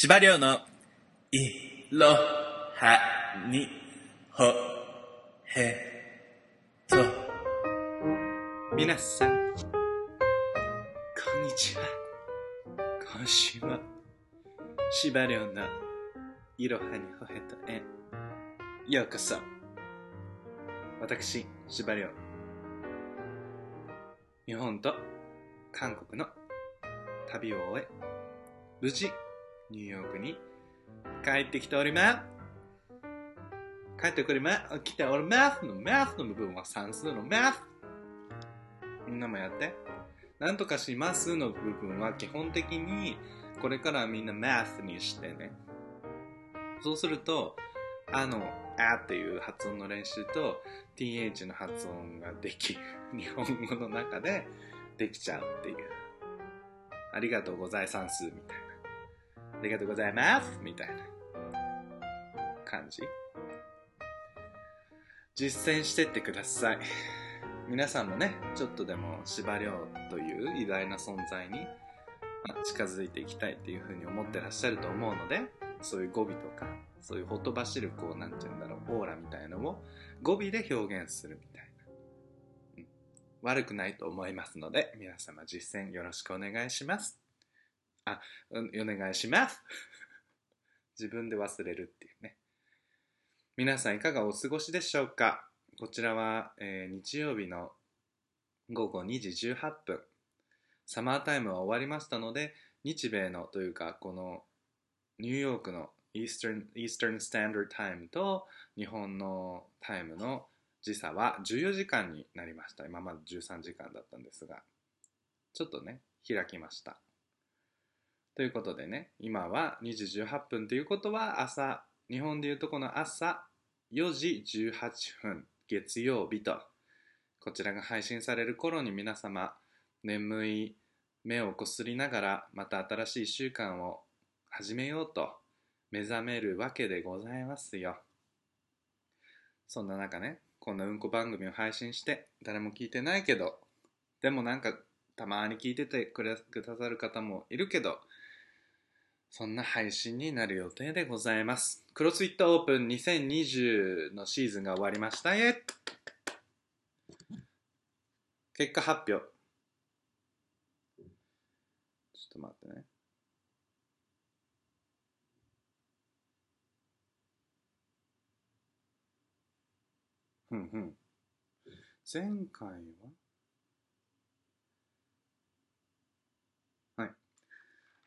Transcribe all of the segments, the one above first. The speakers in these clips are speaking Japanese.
司馬のいろはにほへと。皆さん、こんにちは。今週も、司馬遼のいろはにほへとへ、ようこそ。私、司馬遼。日本と韓国の旅を終え、無事、ニューヨークに帰ってきております。帰ってくりま、来ておりますのマスの部分は算数のマス。みんなもやって。なんとかしますの部分は基本的にこれからみんなマスにしてね。そうすると、あの、あっていう発音の練習と th の発音ができ、日本語の中でできちゃうっていう。ありがとうございますみたいな。ありがとうございますみたいな感じ。実践してってください。皆さんもね、ちょっとでも司馬遼という偉大な存在に近づいていきたいっていうふうに思ってらっしゃると思うので、そういう語尾とか、そういうほとばしるこう、なんて言うんだろう、オーラみたいのを語尾で表現するみたいな。悪くないと思いますので、皆様実践よろしくお願いします。あ、うん、お願いします。自分で忘れるっていうね。皆さんいかがお過ごしでしょうか？こちらは、えー、日曜日の午後2時18分。サマータイムは終わりましたので、日米のというか、このニューヨークのイースタン、イースタンスタンダードタイムと日本のタイムの時差は14時間になりました。今まで13時間だったんですが、ちょっとね、開きました。ということでね、今は2時18分ということは朝、日本でいうとこの朝4時18分月曜日とこちらが配信される頃に皆様眠い目をこすりながらまた新しい1週間を始めようと目覚めるわけでございますよ。そんな中ねこんなうんこ番組を配信して誰も聞いてないけどでもなんかたまに聞いててくださる方もいるけどそんな配信になる予定でございます。クロスフィットオープン2020のシーズンが終わりました。え結果発表。ちょっと待ってね。ふんふん。前回は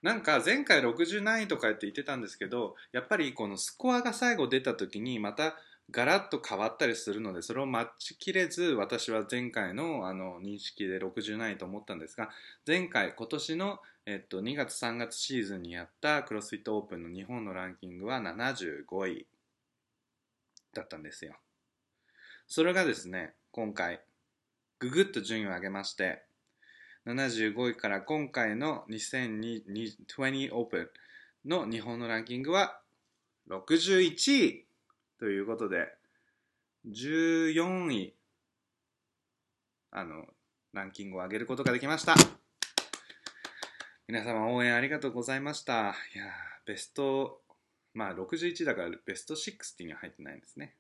なんか前回60何位とかって言ってたんですけどやっぱりこのスコアが最後出た時にまたガラッと変わったりするのでそれを待ちきれず私は前回のあの認識で60何位と思ったんですが前回今年の、えっと、2月3月シーズンにやったクロスフィットオープンの日本のランキングは75位だったんですよ。それがですね今回ぐぐっと順位を上げまして75位から今回の2020オープンの日本のランキングは61位ということで14位あのランキングを上げることができました。皆様応援ありがとうございました。いやベストまあ61だからベスト60には入ってないんですね。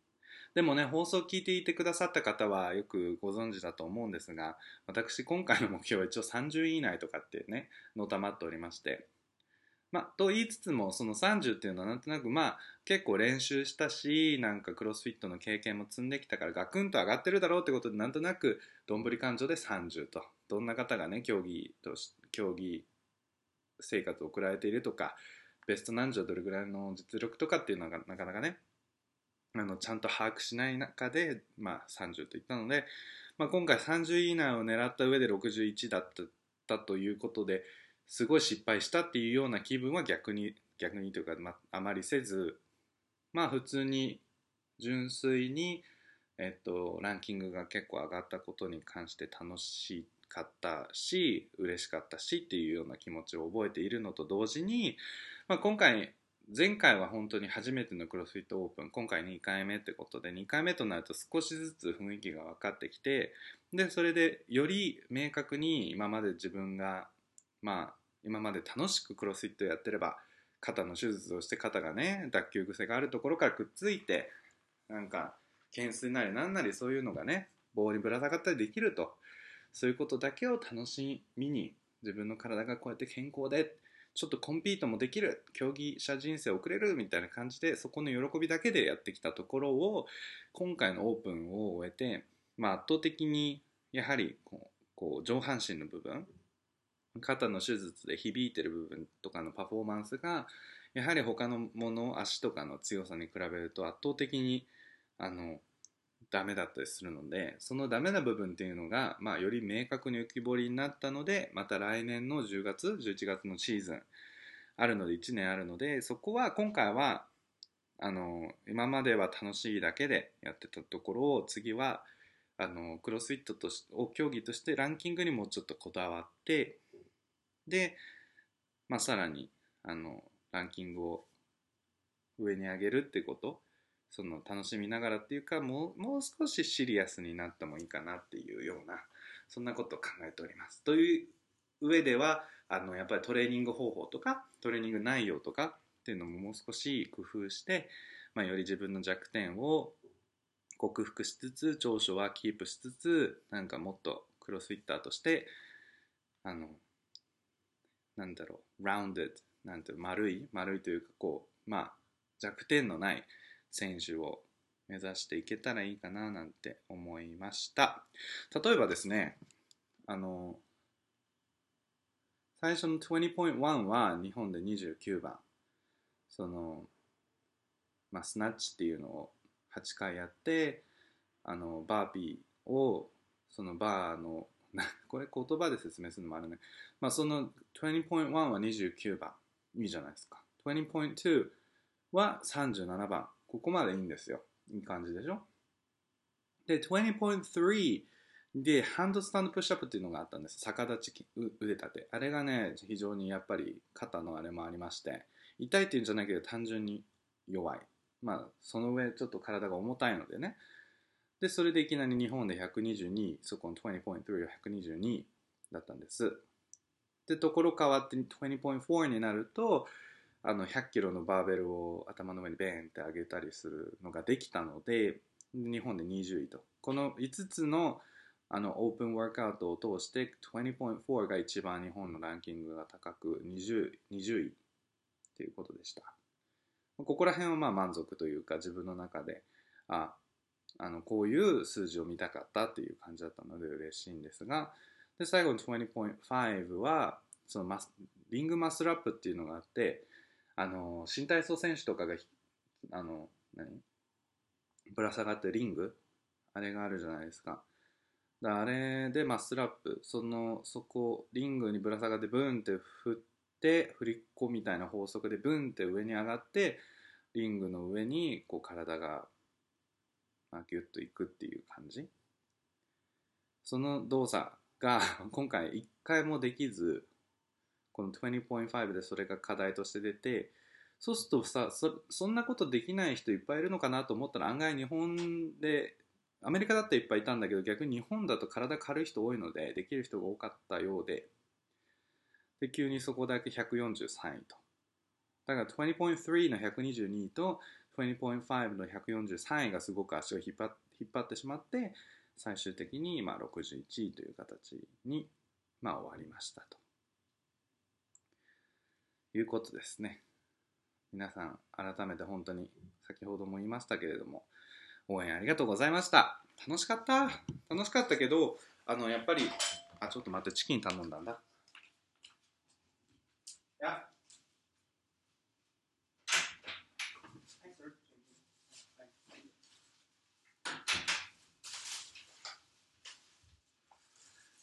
でもね、放送を聞いていてくださった方はよくご存知だと思うんですが、私今回の目標は一応30位以内とかってね、のたまっておりまして、まあ、と言いつつも、その30っていうのはなんとなくまあ、結構練習したし、なんかクロスフィットの経験も積んできたからガクンと上がってるだろうってことで、なんとなく、どんぶり勘定で30と。どんな方がね、競技と競技生活を送られているとか、ベスト何時はどれぐらいの実力とかっていうのがなかなかね、あのちゃんと把握しない中で、まあ、30といったので、まあ、今回30以内を狙った上で61だったということですごい失敗したっていうような気分は逆に逆にというか、まあ、あまりせずまあ普通に純粋に、えっと、ランキングが結構上がったことに関して楽しかったし嬉しかったしっていうような気持ちを覚えているのと同時に、まあ、今回前回は本当に初めてのクロスフィットオープン。今回2回目ってことで2回目となると少しずつ雰囲気が分かってきてでそれでより明確に今まで自分がまあ今まで楽しくクロスフィットやってれば肩の手術をして肩がね脱臼癖があるところからくっついてなんか懸垂なりなんなりそういうのがね棒にぶら下がったりできると。そういうことだけを楽しみに自分の体がこうやって健康でちょっとコンピートもできる競技者人生を送れるみたいな感じでそこの喜びだけでやってきたところを今回のオープンを終えて、まあ、圧倒的にやはりこうこう上半身の部分肩の手術で響いてる部分とかのパフォーマンスがやはり他のもの足とかの強さに比べると圧倒的にあのダメだったりするのでそのダメな部分っていうのが、まあ、より明確に浮き彫りになったのでまた来年の10月11月のシーズンあるので1年あるのでそこは今回はあの今までは楽しいだけでやってたところを次はあのクロスフィットとしを競技としてランキングにもちょっとこだわってで、まあ、さらにあのランキングを上に上げるってことその楽しみながらっていうかもうもう少しシリアスになってもいいかなっていうようなそんなことを考えております。という上ではあのやっぱりトレーニング方法とかトレーニング内容とかっていうのももう少し工夫して、まあ、より自分の弱点を克服しつつ長所はキープしつつなんかもっとクロスフィッターとしてあのなんだろうラウンドなんて丸い丸いというかこうまあ弱点のない選手を目指していけたらいいかななんて思いました例えばですねあの最初の20.1は日本で29番そのまあスナッチっていうのを8回やってあのバーピーをそのバーの これ言葉で説明するのもあるね。まあその20.1は29番。いいじゃないですか。20.2は37番。ここまでいいんですよ。いい感じでしょ？で、20.3で、ハンドスタンドプッシュアップっていうのがあったんです。逆立ち腕立て。あれがね、非常にやっぱり肩のあれもありまして、痛いっていうんじゃないけど単純に弱い。まあ、その上ちょっと体が重たいのでね。で、それでいきなり日本で122、そこの20.3は122だったんです。で、ところ変わって20.4になると、あの100キロのバーベルを頭の上にベーンって上げたりするのができたので日本で20位と。この5つのあのオープンワークアウトを通して20.4が一番日本のランキングが高く 20, 20位っていうことでした。ここら辺はまあ満足というか自分の中でああのこういう数字を見たかったっていう感じだったので嬉しいんですがで最後の20.5はそのマスリングマスルアップっていうのがあってあの新体操選手とかがあの何？ぶら下がってリング？あれがあるじゃないですか。だあれでマッスルアップ。そのそこリングにぶら下がってブンって振って振り子みたいな法則でブンって上に上がってリングの上にこう体が、まあ、ギュッといくっていう感じ？その動作が今回一回もできずこの20.5でそれが課題として出てそうするとさそそんなことできない人いっぱいいるのかなと思ったら案外日本でアメリカだっていっぱいいたんだけど逆に日本だと体軽い人多いのでできる人が多かったようでで急にそこだけ143位とだから20.3の122位と20.5の143位がすごく足を引っ張引っ張ってしまって最終的にまあ61位という形にまあ終わりましたと。いうことですね。皆さん、改めて本当に先ほども言いましたけれども、応援ありがとうございました。楽しかった。楽しかったけど、あの、やっぱり、あ、ちょっと待って、チキン頼んだんだ。や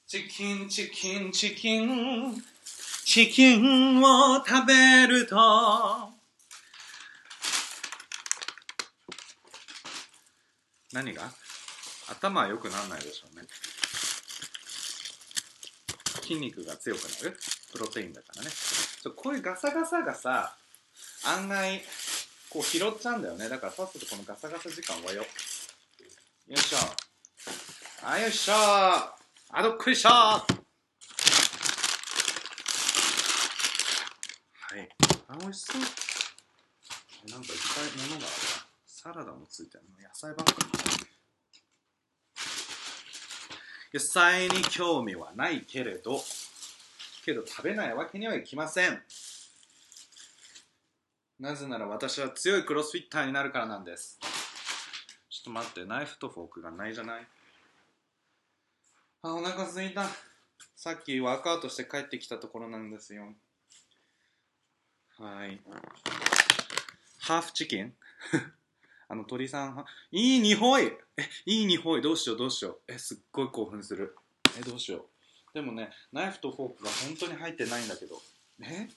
チキン、チキン、チキン。チキンを食べると。何が？頭は良くならないでしょうね。筋肉が強くなる？プロテインだからね。こういうガサガサがさ案外こう拾っちゃうんだよね。だからさっさとこのガサガサ時間終わよ。よいしょ。あよいしょ。あどっこいしょはい。あ美味しそう。なんかいっぱいものがある。サラダもついてる野菜ばっかり。野菜に興味はないけれど。けど食べないわけにはいきません。なぜなら私は強いクロスフィッターになるからなんです。ちょっと待って。ナイフとフォークがないじゃない。あお腹すいた。さっきワークアウトして帰ってきたところなんですよ。はい。ハーフチキン？あの鳥さんいい匂い！えいい匂い！どうしよう？どうしよう？えすっごい興奮する。えどうしよう？でもねナイフとフォークが本当に入ってないんだけど。え？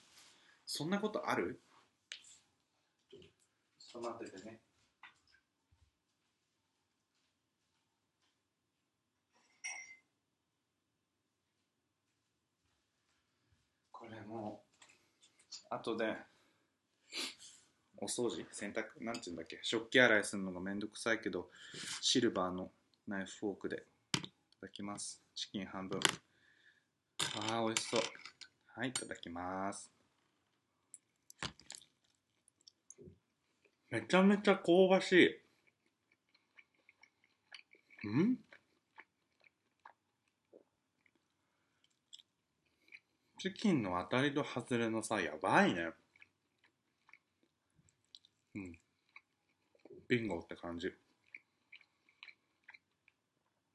そんなことある？ちょっと待っててね。これもう後でお掃除洗濯なんて言うんだっけ食器洗いするのがめんどくさいけどシルバーのナイフフォークでいただきます。チキン半分。ああ美味しそう。はいいただきます。めちゃめちゃ香ばしい。ん？チキンの当たりと外れのさやばいねうん。ビンゴって感じ。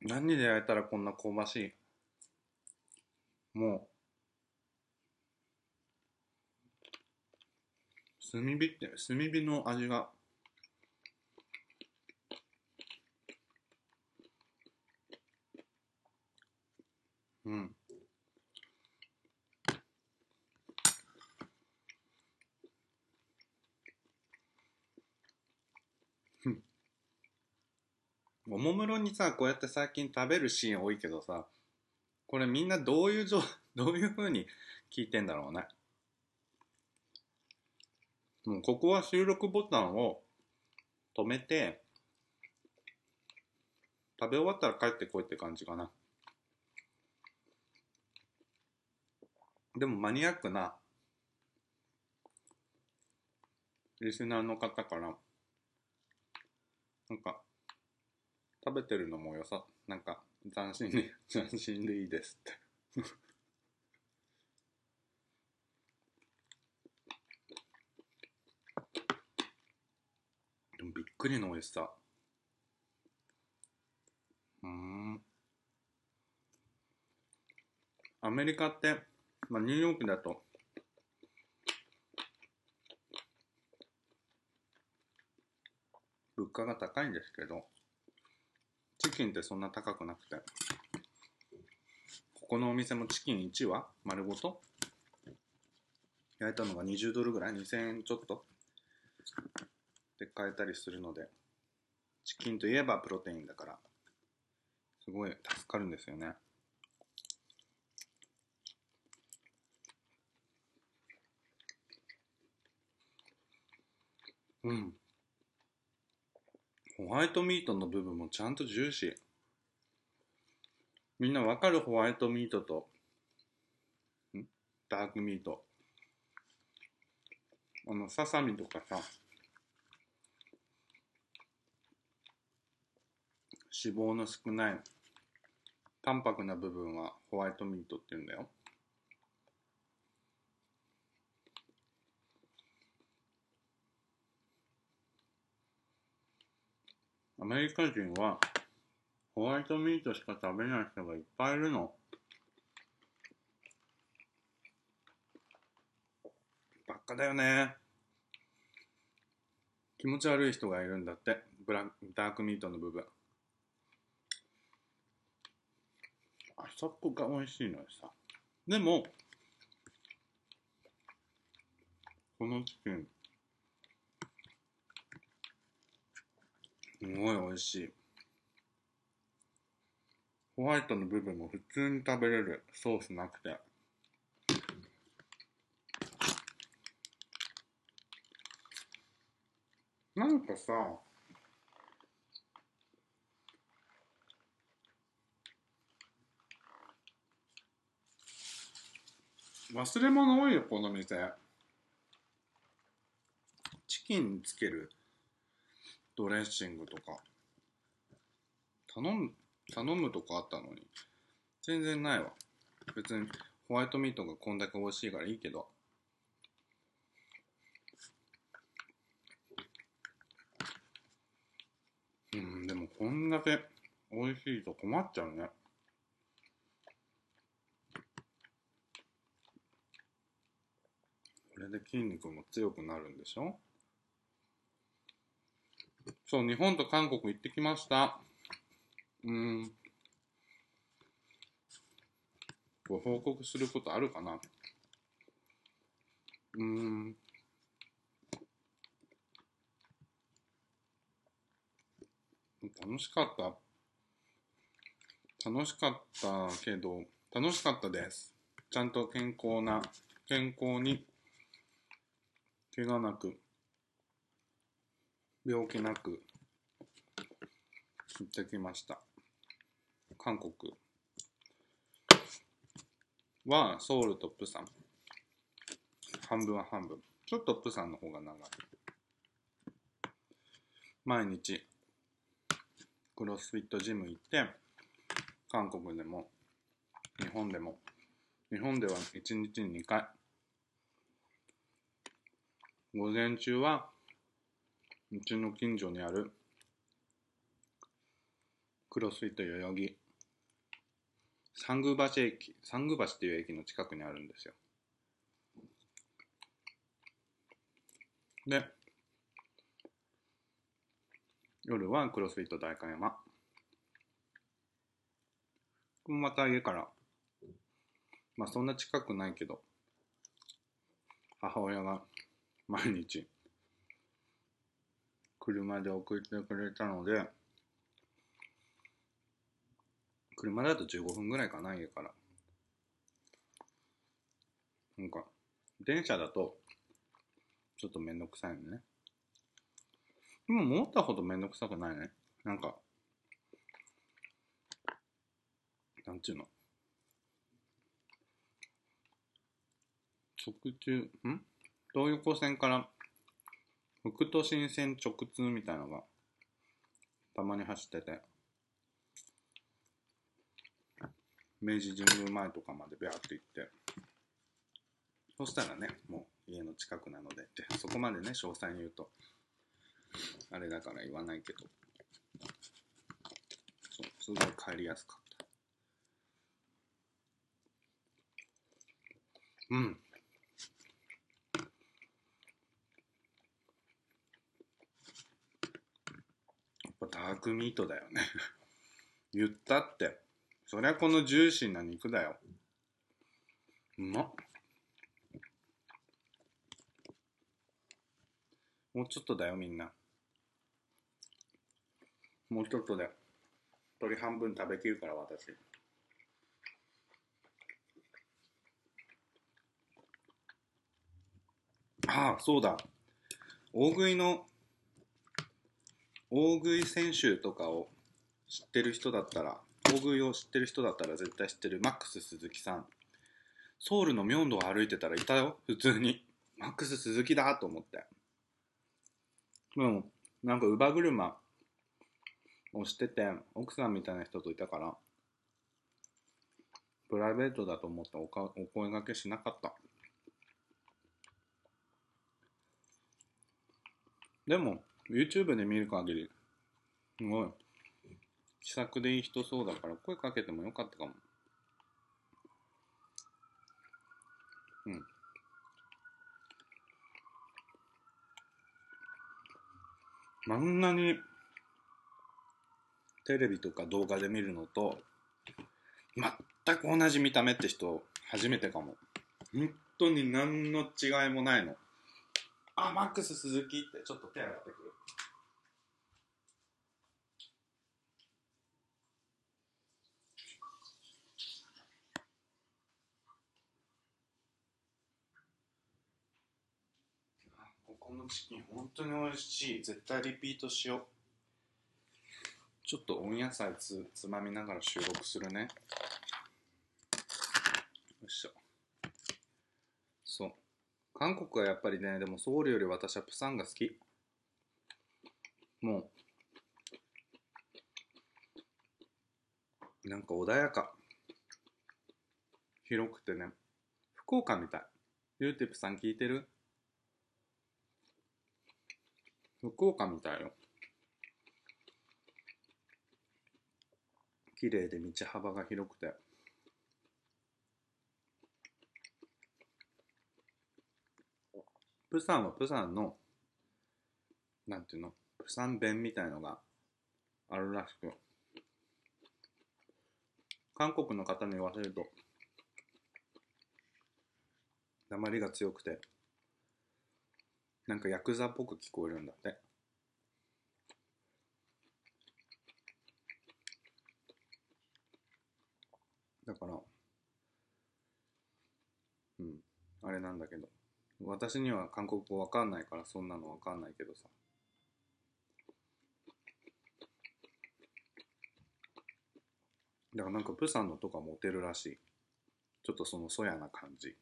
何で焼いたらこんな香ばしい？もう、炭火って、炭火の味が、うん。おもむろにさ、こうやって最近食べるシーン多いけどさ、これみんなどういうじょ、どういう風に聞いてんだろうね。もうここは収録ボタンを止めて、食べ終わったら帰ってこいって感じかな。でもマニアックなリスナーの方から、なんか、食べてるのもよさ、なんか、斬新で、斬新でいいですって。でもびっくりの美味しさ。うん。アメリカって、まあ、ニューヨークだと、物価が高いんですけど、チキンってそんな高くなくて、ここのお店もチキン1羽丸ごと？焼いたのが20ドルぐらい ?2000 円ちょっと？で買えたりするので、チキンといえばプロテインだから、すごい助かるんですよね。うん。ホワイトミートの部分もちゃんとジューシー。みんなわかるホワイトミートと、ん？ダークミート。あの、ささみとかさ、脂肪の少ない、淡白な部分はホワイトミートって言うんだよ。アメリカ人はホワイトミートしか食べない人がいっぱいいるの。ばっかだよね。気持ち悪い人がいるんだって。ブラダークミートの部分。あそこが美味しいのよさ。でも、このチキン、すごい美味しい。ホワイトの部分も普通に食べれる。ソースなくて。なんかさ、忘れ物多いよ、この店。チキンつけるドレッシングとか。頼む頼むとかあったのに。全然ないわ。別にホワイトミートがこんだけ美味しいからいいけど。うんでもこんだけ美味しいと困っちゃうね。これで筋肉も強くなるんでしょ？そう、日本と韓国行ってきました。うーん。ご報告することあるかなうーん。楽しかった。楽しかったけど、楽しかったです。ちゃんと健康な、健康に、怪我なく、病気なく、行ってきました。韓国はソウルとプサン。半分は半分。ちょっとプサンの方が長い。毎日、クロスフィットジム行って、韓国でも、日本でも、日本では1日に2回。午前中は、うちの近所にある、クロスフィット代々木、三宮橋駅、三宮橋っていう駅の近くにあるんですよ。で、夜はクロスフィット代官山。ここもまた家から、まあそんな近くないけど、母親が毎日車で送ってくれたので、車だと15分ぐらいかな、家から。なんか、電車だと、ちょっとめんどくさいのね。でも思ったほどめんどくさくないね。なんか、なんちゅうの。直中、ん？東横線から北都新線直通みたいのがたまに走ってて。明治神宮前とかまでビャーって行って。そしたらねもう家の近くなのででそこまでね詳細に言うとあれだから言わないけど。そうすごい帰りやすかった。うんやっぱダークミートだよね。言ったって。そりゃこのジューシーな肉だよ。うまっ。もうちょっとだよみんな。もうちょっとで鶏半分食べきるから私。ああそうだ。大食いの大食い選手とかを知ってる人だったら大食いを知ってる人だったら絶対知ってるマックス鈴木さん。ソウルのミョンドを歩いてたらいたよ普通に。マックス鈴木だと思って。でもなんか乳母車をしてて奥さんみたいな人といたからプライベートだと思っておかお声掛けしなかった。でも YouTube で見る限りすごい。気さくでいい人そうだから声かけてもよかったかも。うん。あんなにテレビとか動画で見るのと全く同じ見た目って人初めてかも。本当に何の違いもないの。あマックス鈴木ってちょっと手洗ってくるあこのチキン本当に美味しい。絶対リピートしよう。ちょっと温野菜つつまみながら収録するね。よいしょ。そう。韓国はやっぱりねでもソウルより私はプサンが好き。もう。なんか穏やか。広くてね。福岡みたい。ユーティプさん聞いてる？福岡みたいよ。綺麗で道幅が広くて。プサンはプサンのなんていうの？プサン弁みたいのがあるらしく。韓国の方に言わせると鉛が強くて。なんかヤクザっぽく聞こえるんだって。だからうん。あれなんだけど。私には韓国語わかんないからそんなのわかんないけどさ。だからなんかプサンのとかモテるらしい。ちょっとそのそやな感じ。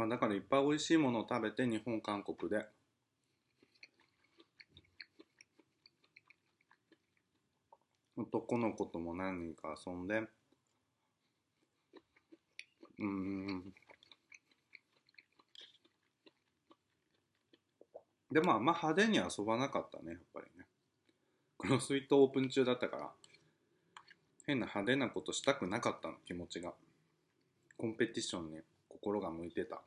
まあだからいっぱい美味しいものを食べて日本韓国で。男の子とも何人か遊んで。うん。でもあんま派手に遊ばなかったねやっぱりね。クロスフィットオープン中だったから。変な派手なことしたくなかったの気持ちが。コンペティションに心が向いてた。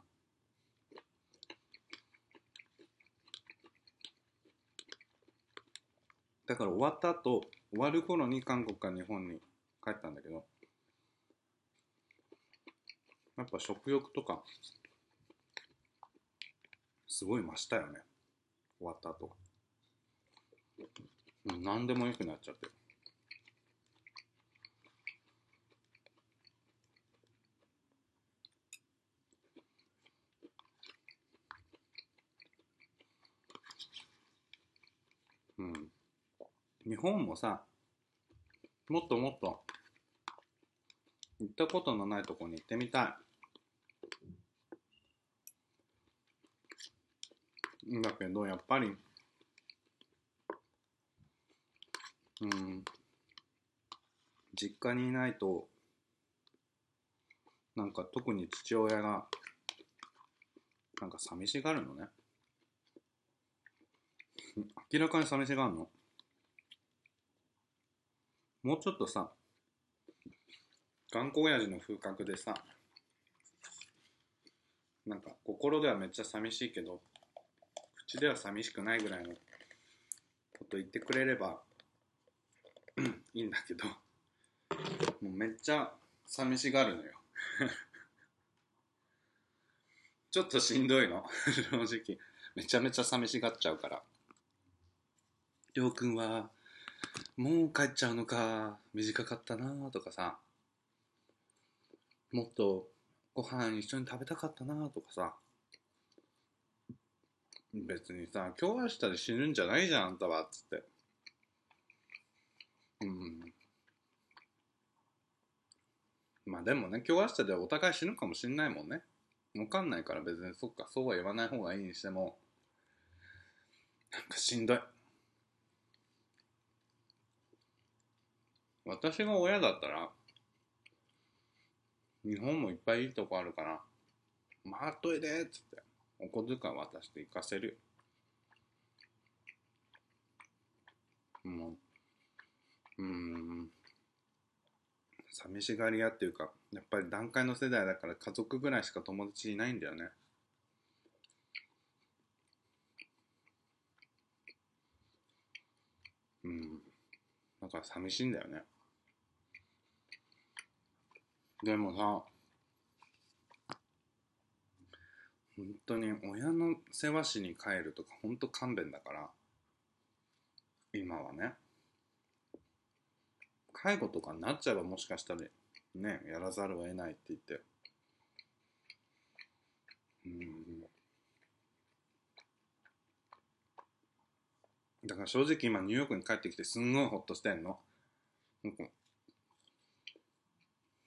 だから終わった後終わる頃に韓国から日本に帰ったんだけどやっぱ食欲とかすごい増したよね。終わった後。うん何でもよくなっちゃって。うん日本もさもっともっと行ったことのないとこに行ってみたい。だけどやっぱりうん実家にいないとなんか特に父親がなんか寂しがるのね。明らかに寂しがるの。もうちょっとさ頑固親父の風格でさなんか心ではめっちゃ寂しいけど口では寂しくないぐらいのこと言ってくれればいいんだけどもうめっちゃ寂しがるのよ。ちょっとしんどいの。正直。めちゃめちゃ寂しがっちゃうから。りょうくんはもう帰っちゃうのか短かったなとかさ。もっとご飯一緒に食べたかったなとかさ。別にさ今日明日で死ぬんじゃないじゃんあんたはっつって。うん。まあでもね今日明日でお互い死ぬかもしんないもんね。わかんないから別にそっかそうは言わない方がいいにしても。なんかしんどい。私が親だったら日本もいっぱいいいとこあるから回っといでっつってお小遣い渡して行かせるよ。もううん。寂しがり屋っていうかやっぱり段階の世代だから家族ぐらいしか友達いないんだよね。うん。だから寂しいんだよね。でもさ本当に親の世話しに帰るとか本当勘弁だから今はね。介護とかになっちゃえばもしかしたらねやらざるを得ないって言って。うん。だから正直今ニューヨークに帰ってきてすんごいホッとしてんの。なん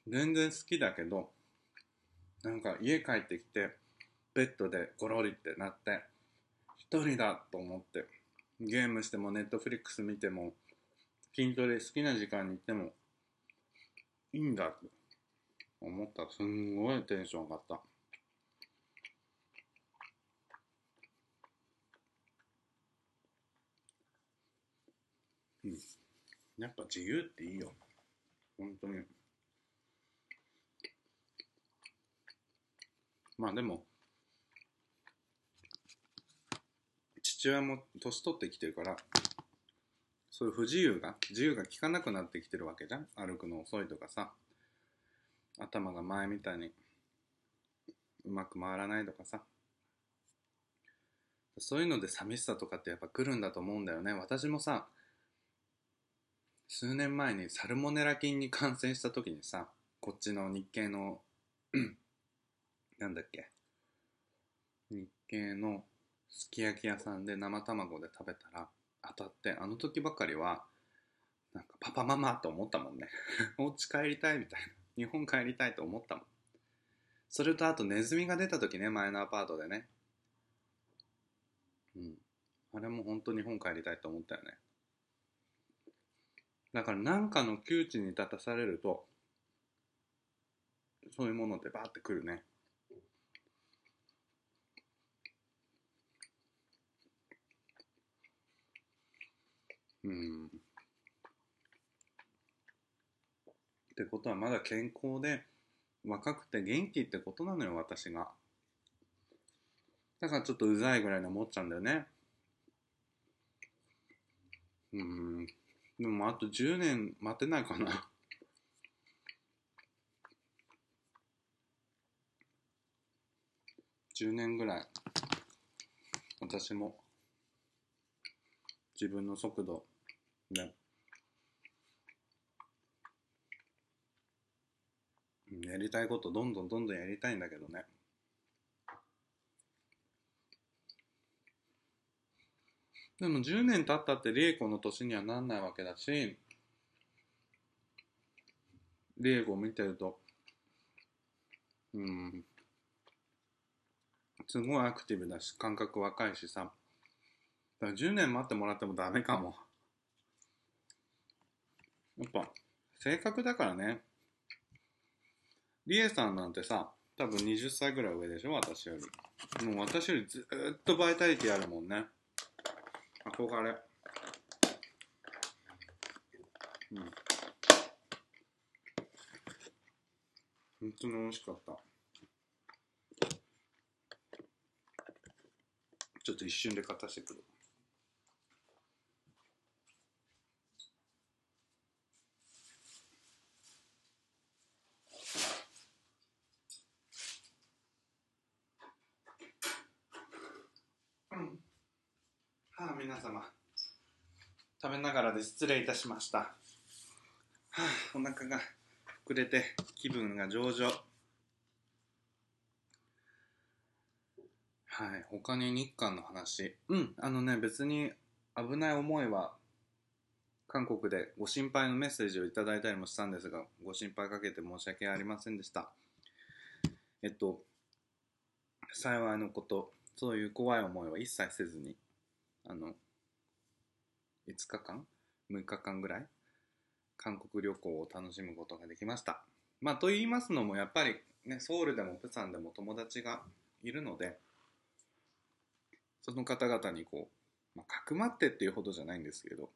全然好きだけど、なんか家帰ってきて、ベッドでゴロリってなって、一人だと思って、ゲームしてもネットフリックス見ても、筋トレ好きな時間に行っても、いいんだって思ったすんごいテンション上がった。うん。やっぱ自由っていいよ。本当に。まあでも、父親も年取ってきてるから、そういう不自由が、自由が利かなくなってきてるわけじゃん。歩くの遅いとかさ、頭が前みたいにうまく回らないとかさ。そういうので寂しさとかってやっぱ来るんだと思うんだよね。私もさ、数年前にサルモネラ菌に感染した時にさ、こっちの日系のなんだっけ？日系のすき焼き屋さんで生卵で食べたら当たってあの時ばかりはなんかパパママと思ったもんね。お家帰りたいみたいな。日本帰りたいと思ったもん。それとあとネズミが出た時ね前のアパートでね。うん。あれも本当日本帰りたいと思ったよね。だから何かの窮地に立たされるとそういうものってバーってくるね。うん。ってことはまだ健康で若くて元気ってことなのよ私が。だからちょっとうざいぐらいに思っちゃうんだよね。うん。でもあと10年待てないかな。10年ぐらい私も自分の速度でうんやりたいことどんどんどんどんやりたいんだけどね。でも10年経ったってリエコの年にはなんないわけだしリエコを見てるとうん。すごいアクティブだし感覚若いしさ。だから10年待ってもらってもダメかも。やっぱ性格だからね。リエさんなんてさ多分20歳ぐらい上でしょ？私より。もう私よりずっとバイタリティあるもんね。憧れ。うん。本当に美味しかった。ちょっと一瞬で勝たしてくるはあ皆様。食べながらで失礼いたしました。はあお腹が膨れて気分が上々。はい他に日韓の話。うんあのね別に危ない思いは韓国でご心配のメッセージをいただいたりもしたんですがご心配かけて申し訳ありませんでした。えっと幸いのことそういう怖い思いは一切せずにあの5日間？6日間ぐらい？韓国旅行を楽しむことができました。まあと言いますのもやっぱりねソウルでもプサンでも友達がいるのでその方々にこう、まあ、かくまってっていうほどじゃないんですけど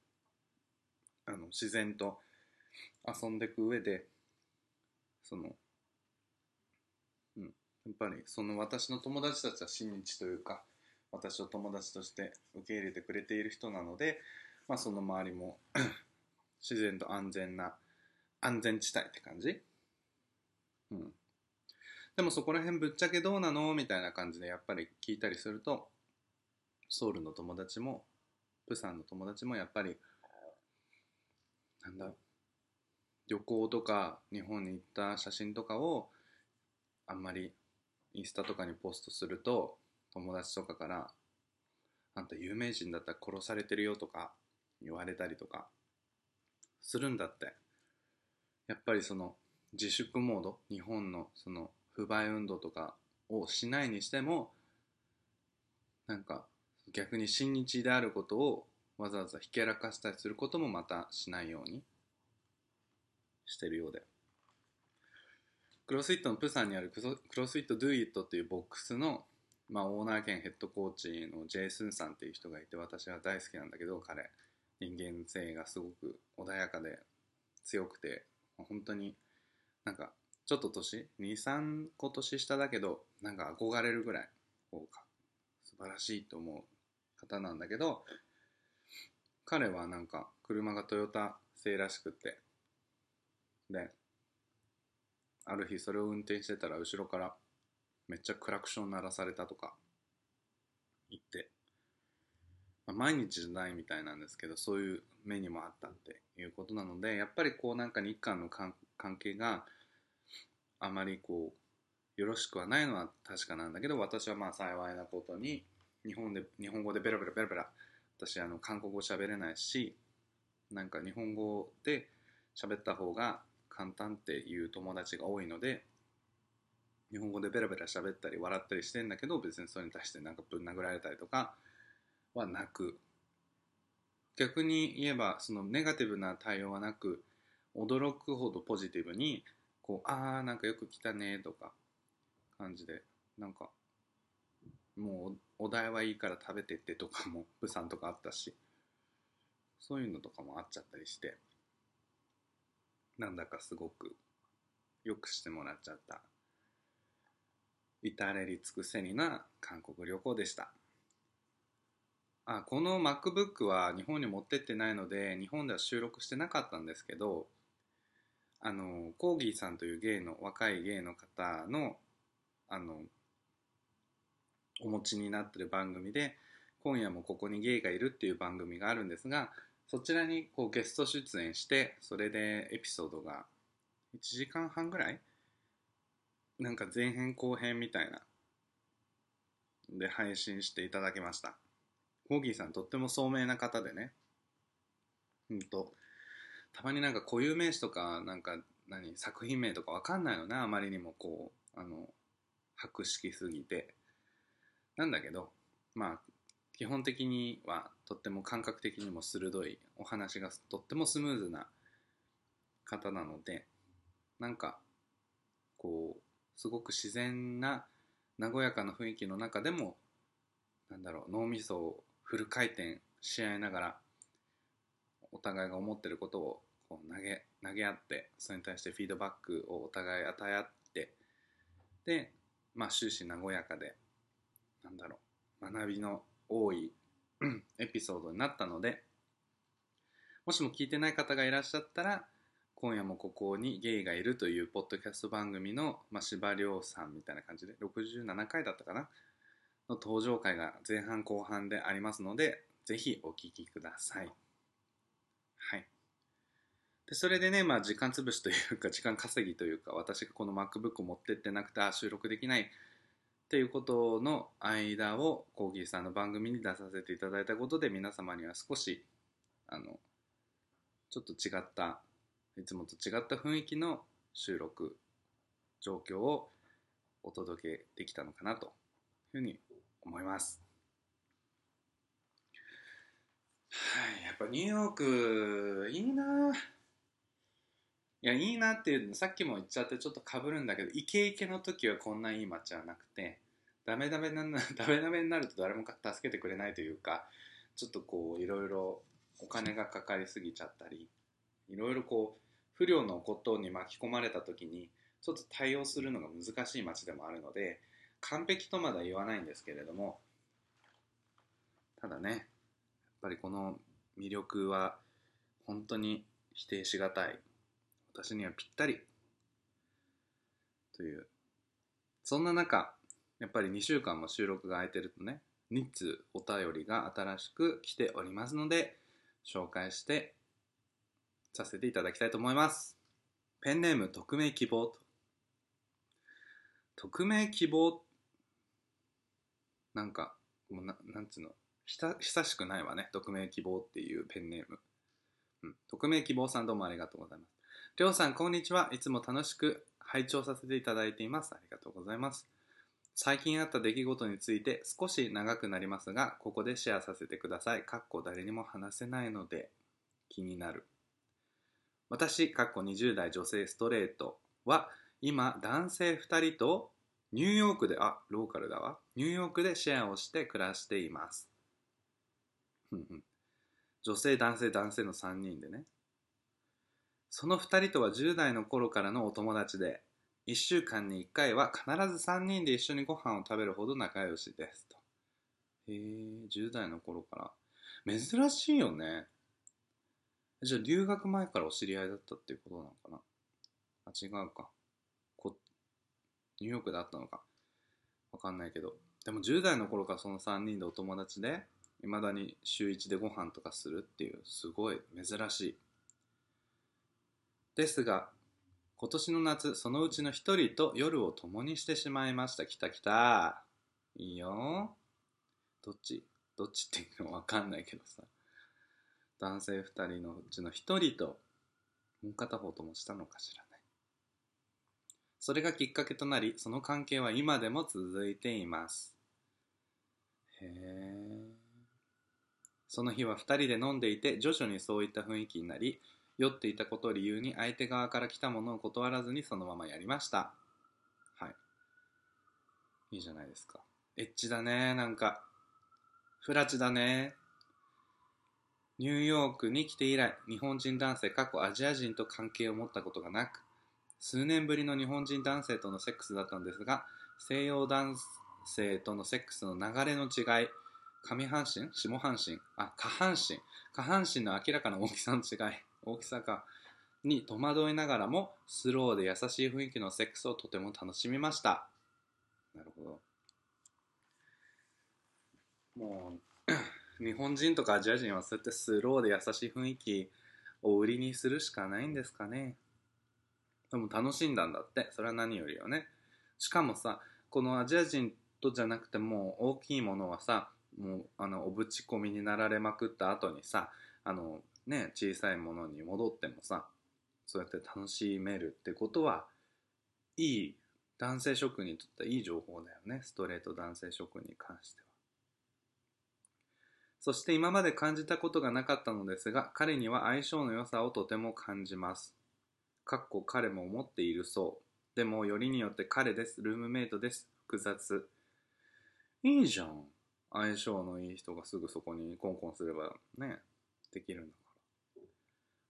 あの自然と遊んでいく上でそのうんやっぱりその私の友達たちは親日というか私を友達として受け入れてくれている人なので、まあ、その周りも 自然と安全な安全地帯って感じ？うん。でもそこら辺ぶっちゃけどうなの？みたいな感じでやっぱり聞いたりするとソウルの友達もプサンの友達もやっぱりなんだ旅行とか日本に行った写真とかをあんまりインスタとかにポストすると友達とかからあんた有名人だったら殺されてるよとか言われたりとかするんだって。やっぱりその自粛モード日本のその不買運動とかをしないにしてもなんか逆に親日であることをわざわざひけらかしたりすることもまたしないようにしてるようで。クロスイットのプサンにあるクロスイットドゥイットっていうボックスの、まあ、オーナー兼ヘッドコーチのジェイスンさんっていう人がいて私は大好きなんだけど彼。人間性がすごく穏やかで強くて本当になんかちょっと年23個年下だけどなんか憧れるぐらいこうか素晴らしいと思う方なんだけど彼はなんか車がトヨタ製らしくってである日それを運転してたら後ろからめっちゃクラクション鳴らされたとか言って、まあ、毎日じゃないみたいなんですけどそういう目にもあったっていうことなのでやっぱりこうなんか日韓の関係があまりこうよろしくはないのは確かなんだけど私はまあ幸いなことに日本で日本語でベラベラベラベラ私あの韓国語喋れないしなんか日本語で喋った方が簡単っていう友達が多いので日本語でベラベラ喋ったり笑ったりしてんだけど別にそれに対してなんかぶん殴られたりとかはなく逆に言えばそのネガティブな対応はなく驚くほどポジティブにこうああなんかよく来たねとか感じでなんかもうお題はいいから食べてってとかもプサンとかあったしそういうのとかもあっちゃったりしてなんだかすごくよくしてもらっちゃった至れり尽くせりな韓国旅行でした。あこの MacBook は日本に持ってってないので日本では収録してなかったんですけどあのコーギーさんという芸の若い芸の方のあのお持ちになってる番組で今夜もここにゲイがいるっていう番組があるんですがそちらにこうゲスト出演してそれでエピソードが1時間半ぐらいなんか前編後編みたいなで配信していただきました。コーギーさんとっても聡明な方でね。うんと。たまになんか固有名詞とかなんか何作品名とかわかんないのね。あまりにもこうあの博識すぎて。なんだけどまあ基本的にはとっても感覚的にも鋭いお話がとってもスムーズな方なのでなんかこうすごく自然な和やかな雰囲気の中でもなんだろう脳みそをフル回転し合いながらお互いが思ってることをこう投げ投げ合ってそれに対してフィードバックをお互い与え合ってでまあ終始和やかでなんだろう学びの多いエピソードになったのでもしも聞いてない方がいらっしゃったら今夜もここにゲイがいるというポッドキャスト番組の、まあ、司良さんみたいな感じで67回だったかなの登場回が前半後半でありますのでぜひお聞きください。はい。でそれでね、まあ、時間潰しというか時間稼ぎというか私がこの MacBook を持ってってなくて収録できないっていうことの間をコーギーさんの番組に出させていただいたことで皆様には少しあのちょっと違ったいつもと違った雰囲気の収録状況をお届けできたのかなというふうに思います。はい、やっぱニューヨークいいないやいいなっていうのさっきも言っちゃってちょっとかぶるんだけどイケイケの時はこんないい街はなくてダメダメな ダメダメになると誰も助けてくれないというかちょっとこういろいろお金がかかりすぎちゃったりいろいろこう不良のことに巻き込まれた時にちょっと対応するのが難しい街でもあるので完璧とまだ言わないんですけれどもただねやっぱりこの魅力は本当に否定しがたい。私にはぴったり。という。そんな中やっぱり2週間も収録が空いてるとね2通お便りが新しく来ておりますので紹介してさせていただきたいと思います。ペンネーム匿名希望と。匿名希望なんかもうななんつうの？ひた久しくないわね。匿名希望っていうペンネーム、うん、匿名希望さんどうもありがとうございます。りょうさんこんにちは。いつも楽しく拝聴させていただいています。ありがとうございます。最近あった出来事について少し長くなりますがここでシェアさせてください。かっこ誰にも話せないので気になる。私かっこ20代女性ストレートは今男性2人とニューヨークであローカルだわ。ニューヨークでシェアをして暮らしています。女性男性男性の3人でね。その2人とは10代の頃からのお友達で1週間に1回は必ず3人で一緒にご飯を食べるほど仲良しですと。へえ10代の頃から。珍しいよね。じゃあ留学前からお知り合いだったっていうことなのかな？あ違うか。ニューヨークであったのか。わかんないけど。でも10代の頃からその3人でお友達でいまだに週1でご飯とかするっていうすごい珍しい。ですが今年の夏そのうちの1人と夜を共にしてしまいました。きたきた。いいよ。どっち？どっちっていうのわかんないけどさ。男性2人のうちの1人ともう片方ともしたのかしら。それがきっかけとなりその関係は今でも続いています。へえその日は2人で飲んでいて徐々にそういった雰囲気になり酔っていたことを理由に相手側から来たものを断らずにそのままやりました。はい。いいじゃないですか。エッチだねなんか。フラチだね。ニューヨークに来て以来、日本人男性、過去アジア人と関係を持ったことがなく、数年ぶりの日本人男性とのセックスだったんですが、西洋男性とのセックスの流れの違い、上半身？下半身？あ、下半身下半身の明らかな大きさの違い、大きさか、に戸惑いながらも、スローで優しい雰囲気のセックスをとても楽しみました。なるほど。もう日本人とかアジア人はそうやってスローで優しい雰囲気を売りにするしかないんですかねでも楽しんだんだって。それは何よりよね。しかもさこのアジア人とじゃなくても大きいものはさもうあのおぶち込みになられまくった後にさあのね小さいものに戻ってもさそうやって楽しめるってことはいい男性職人にとってはいい情報だよね。ストレート男性職人に関しては。そして今まで感じたことがなかったのですが、彼には相性の良さをとても感じます。かっこ彼も思っているそう。でも、よりによって彼です。ルームメイトです。複雑。いいじゃん。相性のいい人がすぐそこにコンコンすればね、できるんだか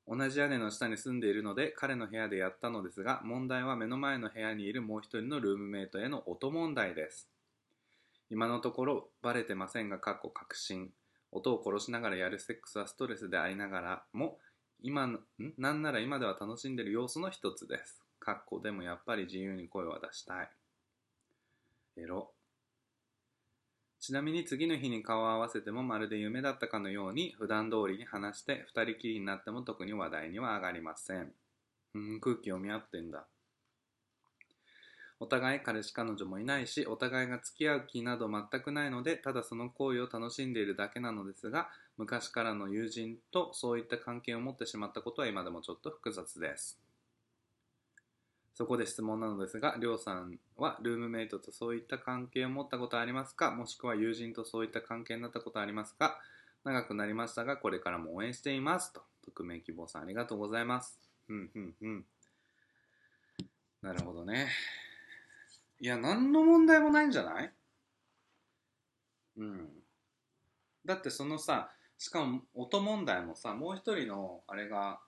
ら。同じ屋根の下に住んでいるので彼の部屋でやったのですが問題は目の前の部屋にいるもう一人のルームメイトへの音問題です今のところバレてませんが、かっこ確信。音を殺しながらやるセックスはストレスでありながらも今ん？なんなら今では楽しんでる要素の一つです。かっこでもやっぱり自由に声は出したい。エロ。ちなみに次の日に顔を合わせてもまるで夢だったかのように普段通りに話して二人きりになっても特に話題には上がりません。うん、空気を見合ってんだ。お互い彼氏彼女もいないし、お互いが付き合う気など全くないので、ただその行為を楽しんでいるだけなのですが、昔からの友人とそういった関係を持ってしまったことは今でもちょっと複雑です。そこで質問なのですが、りょうさんはルームメイトとそういった関係を持ったことはありますか？もしくは友人とそういった関係になったことはありますか？長くなりましたが、これからも応援しています。と、匿名希望さんありがとうございます。うん、うん、うん。なるほどね。いや、何の問題もないんじゃない？うん。だってそのさ、しかも音問題もさ、もう一人のあれが、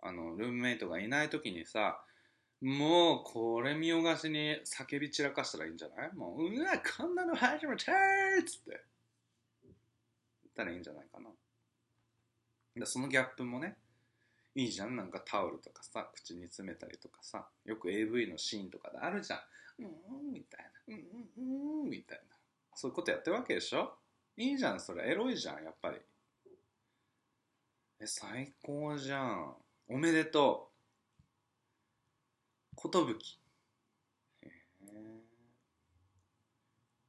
あの、ルームメイトがいない時にさ、もうこれ見よがしに叫び散らかしたらいいんじゃない？もう、うわ、こんなの始めたーっつって。言ったらいいんじゃないかな。でそのギャップもね、いいじゃん。なんかタオルとかさ口に詰めたりとかさよく AV のシーンとかであるじゃん。うんみたいな。うんうんみたいな。そういうことやってるわけでしょ？いいじゃんそれ。エロいじゃんやっぱり。え最高じゃん。おめでとう。寿。へえ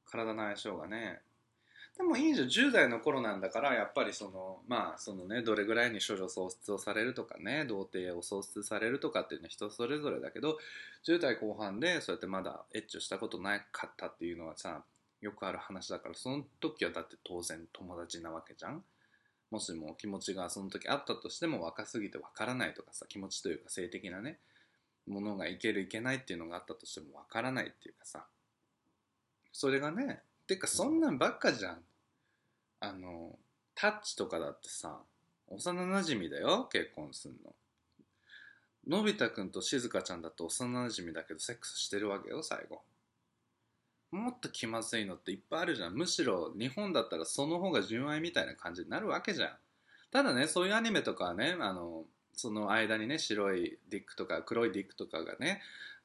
体の相性がね。でもいいじゃん。10代の頃なんだからやっぱりそのまあそのねどれぐらいに処女喪失をされるとかね童貞を喪失されるとかっていうのは人それぞれだけど10代後半でそうやってまだエッチをしたことなかったっていうのはさよくある話だからその時はだって当然友達なわけじゃん。もしも気持ちがその時あったとしても若すぎてわからないとかさ気持ちというか性的なねものがいけるいけないっていうのがあったとしてもわからないっていうかさ。それがねてかそんなんばっかじゃん。あのタッチとかだってさ幼なじみだよ結婚すんの。のび太くんとしずかちゃんだと幼なじみだけどセックスしてるわけよ最後。もっと気まずいのっていっぱいあるじゃん。むしろ日本だったらその方が純愛みたいな感じになるわけじゃん。ただねそういうアニメとかはねあのその間にね白いディックとか黒いディックとかがね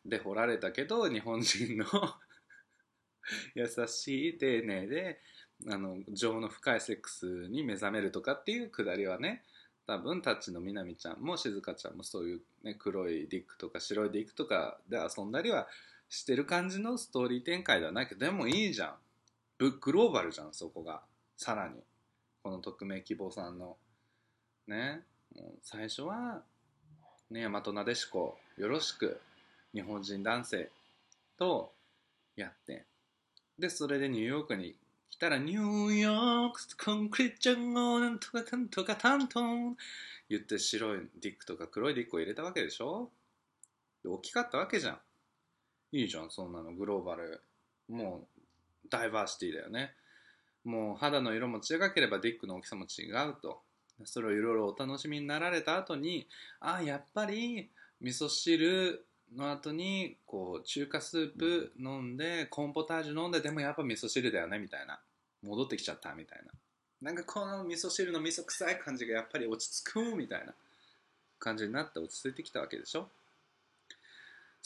で掘られたけど日本人の 優しい丁寧であの情の深いセックスに目覚めるとかっていうくだりはね多分タッチのみなみちゃんも静香ちゃんもそういう、ね、黒いディックとか白いディックとかで遊んだりはしてる感じのストーリー展開ではないけどでもいいじゃん。ブグローバルじゃんそこが。さらに。この匿名希望さんの。ね。最初はね大和なでしこよろしく。日本人男性とやって。でそれでニューヨークに来たらニューヨークコンクリートジャンゴなんとかかんとかタントン言って白いディックとか黒いディックを入れたわけでしょ。で大きかったわけじゃん。いいじゃんそんなの。グローバル。もうダイバーシティだよね。もう肌の色も違ければディックの大きさも違うと。それをいろいろお楽しみになられた後にああやっぱり味噌汁の後にこう中華スープ飲んでコーンポタージュ飲んででもやっぱ味噌汁だよねみたいな。戻ってきちゃったみたいな。なんかこの味噌汁の味噌臭い感じがやっぱり落ち着くみたいな感じになって落ち着いてきたわけでしょ？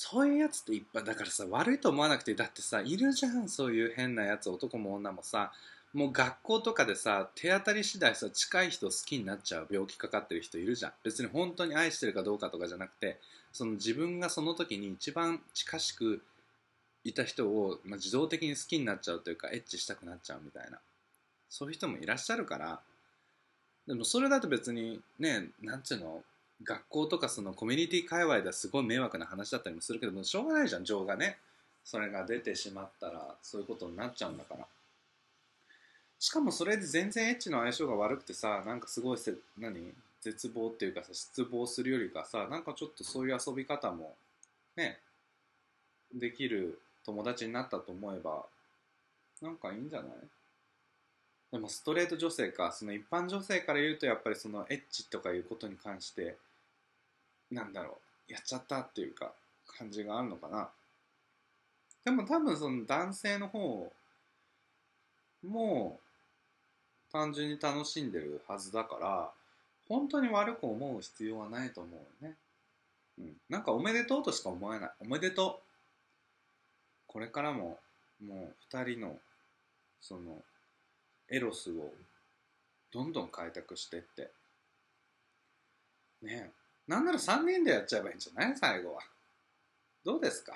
そういうやつっていっぱいだからさ悪いと思わなくてだってさいるじゃんそういう変なやつ男も女もさもう学校とかでさ手当たり次第さ近い人好きになっちゃう病気かかってる人いるじゃん。別に本当に愛してるかどうかとかじゃなくてその自分がその時に一番近しくいた人を、まあ、自動的に好きになっちゃうというかエッチしたくなっちゃうみたいな。そういう人もいらっしゃるから。でもそれだと別にねなんていうの学校とかそのコミュニティ界隈ではすごい迷惑な話だったりもするけどもしょうがないじゃん情がね。それが出てしまったらそういうことになっちゃうんだから。しかもそれで全然エッチの相性が悪くてさなんかすごいせ何？絶望っていうかさ失望するよりかさなんかちょっとそういう遊び方もねできる友達になったと思えばなんかいいんじゃない？でもストレート女性かその一般女性から言うとやっぱりそのエッチとかいうことに関してなんだろうやっちゃったっていうか感じがあるのかなでも多分その男性の方も単純に楽しんでるはずだから本当に悪く思う必要はないと思うよね。うん。なんかおめでとうとしか思えない。おめでとう。これからも、もう二人の、その、エロスをどんどん開拓してって。ねえ。なんなら3人でやっちゃえばいいんじゃない？最後は。どうですか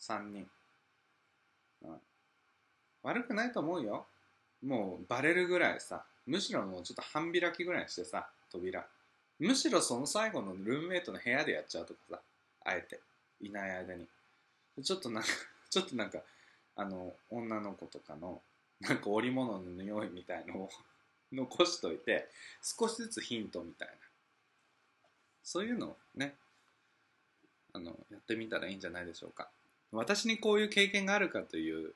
?3 人。うん。悪くないと思うよ。もうバレるぐらいさ。むしろもうちょっと半開きぐらいしてさ。扉むしろその最後のルームメイトの部屋でやっちゃうとかさあえていない間にちょっとなんか ちょっとなんかあの女の子とかのなんか織物の匂いみたいのを 残しといて少しずつヒントみたいなそういうのをねあのやってみたらいいんじゃないでしょうか。私にこういう経験があるかという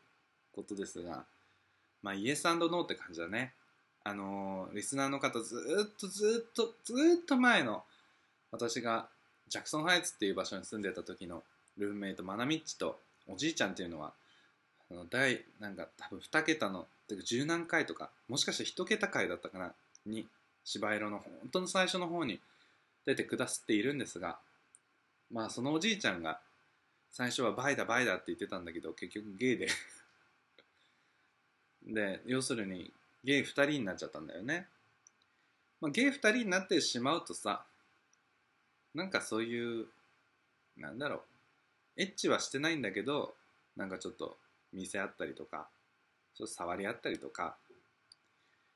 ことですがまあイエスノーって感じだね。あのリスナーの方ずっとずっとずっと前の私がジャクソンハイツっていう場所に住んでた時のルームメイトマナミッチとおじいちゃんっていうのはあの第なんか多分2桁の十何回とかもしかして1桁回だったかなに芝涼の本当の最初の方に出てくださっているんですがまあそのおじいちゃんが最初はバイだバイだって言ってたんだけど結局ゲイで で要するにゲイ2人になっちゃったんだよね。まあ、ゲイ2人になってしまうとさ、なんかそういう、なんだろう、エッチはしてないんだけど、なんかちょっと見せ合ったりとか、ちょっと触り合ったりとか、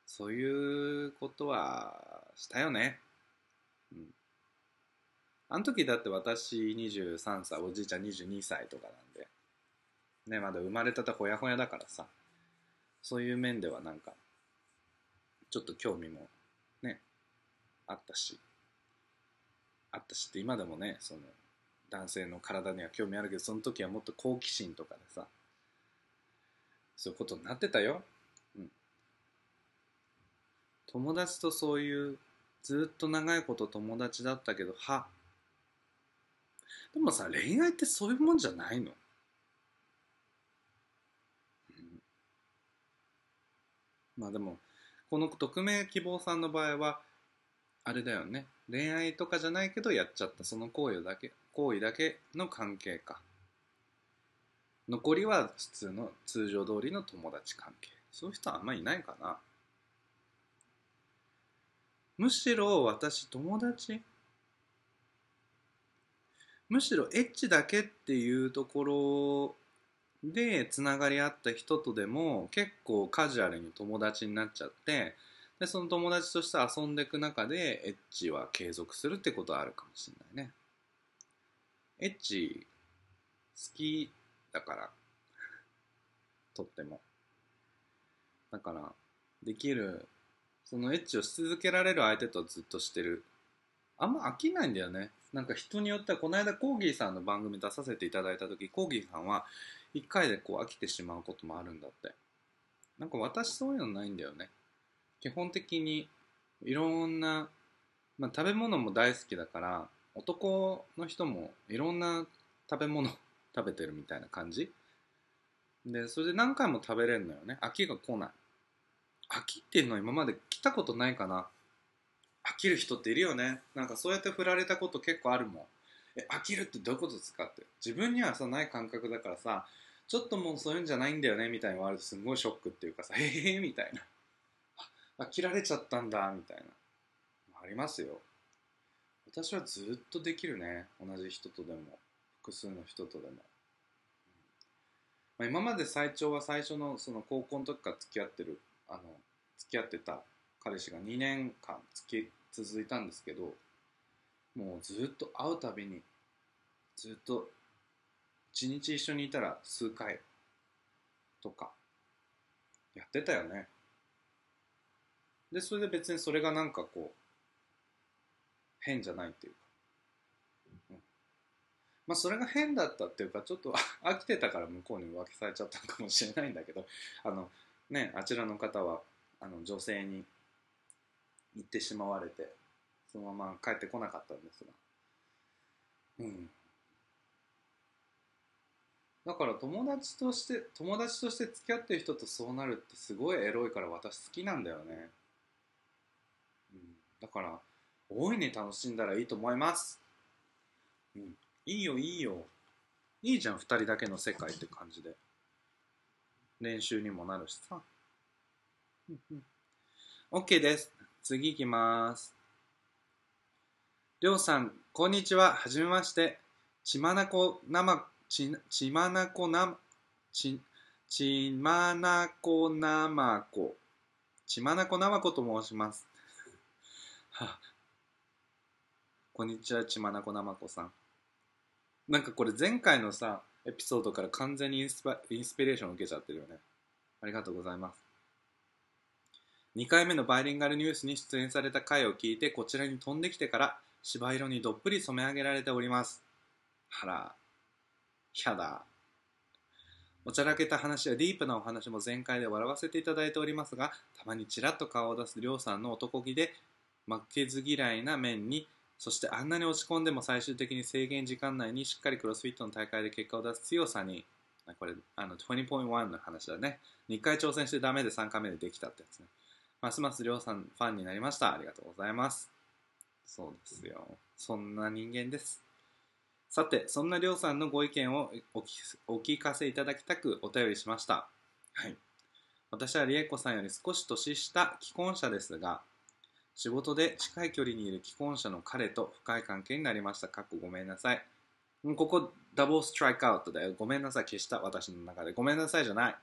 そういうことはしたよね。あの時だって私23歳、おじいちゃん22歳とかなんで、ね、まだ生まれたてほやほやだからさ、そういう面ではなんか、ちょっと興味もね、あったし、あったしって今でもね、その、男性の体には興味あるけど、その時はもっと好奇心とかでさ、そういうことになってたよ。うん。友達とそういう、ずっと長いこと友達だったけど、は。でもさ、恋愛ってそういうもんじゃないの、うん、まあでも、この匿名希望さんの場合は、あれだよね。恋愛とかじゃないけどやっちゃったその行為だけ、行為だけの関係か。残りは普通の通常通りの友達関係。そういう人はあんまいないかな。むしろ私友達むしろエッチだけっていうところでつながりあった人とでも結構カジュアルに友達になっちゃってでその友達として遊んでいく中でエッチは継続するってことはあるかもしれないね。エッチ好きだから。とっても。だからできるそのエッチをし続けられる相手とずっとしてる。あんま飽きないんだよね。なんか人によってはこの間コーギーさんの番組出させていただいた時コーギーさんは1回でこう飽きてしまうこともあるんだって。なんか私そういうのないんだよね。基本的にいろんな、まあ、食べ物も大好きだから男の人もいろんな食べ物 食べてるみたいな感じ。でそれで何回も食べれるのよね。飽きが来ない。飽きっていうのは今まで来たことないかな。飽きる人っているよね。なんかそうやって振られたこと結構あるもん。え飽きるってどういうことですかって。自分にはさない感覚だからさちょっともうそういうんじゃないんだよねみたいなのがある。とすごいショックっていうかさへえみたいな。飽きられちゃったんだみたいな。ありますよ。私はずっとできるね。同じ人とでも。複数の人とでも、ま、今まで最長は最初のその高校の時から付き合ってるあの付き合ってた彼氏が2年間付き続いたんですけどもうずっと会うたびにずっと一日一緒にいたら数回とかやってたよね。でそれで別にそれがなんかこう変じゃないっていうか、うん、まあそれが変だったっていうかちょっと 飽きてたから向こうに浮気されちゃったかもしれないんだけどあのねあちらの方はあの女性に行ってしまわれてそのまま帰ってこなかったんですが。うん。だから友達として友達として付き合ってる人とそうなるってすごいエロいから私好きなんだよね、うん、だから大いに楽しんだらいいと思います、うん、いいよいいよ。いいじゃん2人だけの世界って感じで。練習にもなるしさ、OK です。次行きますりょうさんこんにちははじめまして血まなこ生ち、ちまなこな、ち、ちまなこなまこ。ちまなこなまこと申します。はこんにちは、ちまなこなまこさん。なんかこれ前回のさ、エピソードから完全にインスインスピレーションを受けちゃってるよね。ありがとうございます。2回目のバイリンガルニュースに出演された回を聞いてこちらに飛んできてから芝色にどっぷり染め上げられております。はら。やだ。おちゃらけた話やディープなお話も全開で笑わせていただいておりますが、たまにちらっと顔を出すりょうさんの男気で、負けず嫌いな面に、そしてあんなに落ち込んでも最終的に制限時間内にしっかりクロスフィットの大会で結果を出す強さに、これ、あの、20.1の話だね。2回挑戦してダメで3回目でできたってやつね。ますますりょうさんファンになりました。ありがとうございます。そうですよ。そんな人間です。さて、そんなりょうさんのご意見をお聞かせいただきたくお便りしました。はい。私はりえこさんより少し年下既婚者ですが、仕事で近い距離にいる既婚者の彼と深い関係になりました。かっこごめんなさい。ここダブルストライクアウトだよ。ごめんなさい。消した。私の中で。ごめんなさいじゃない。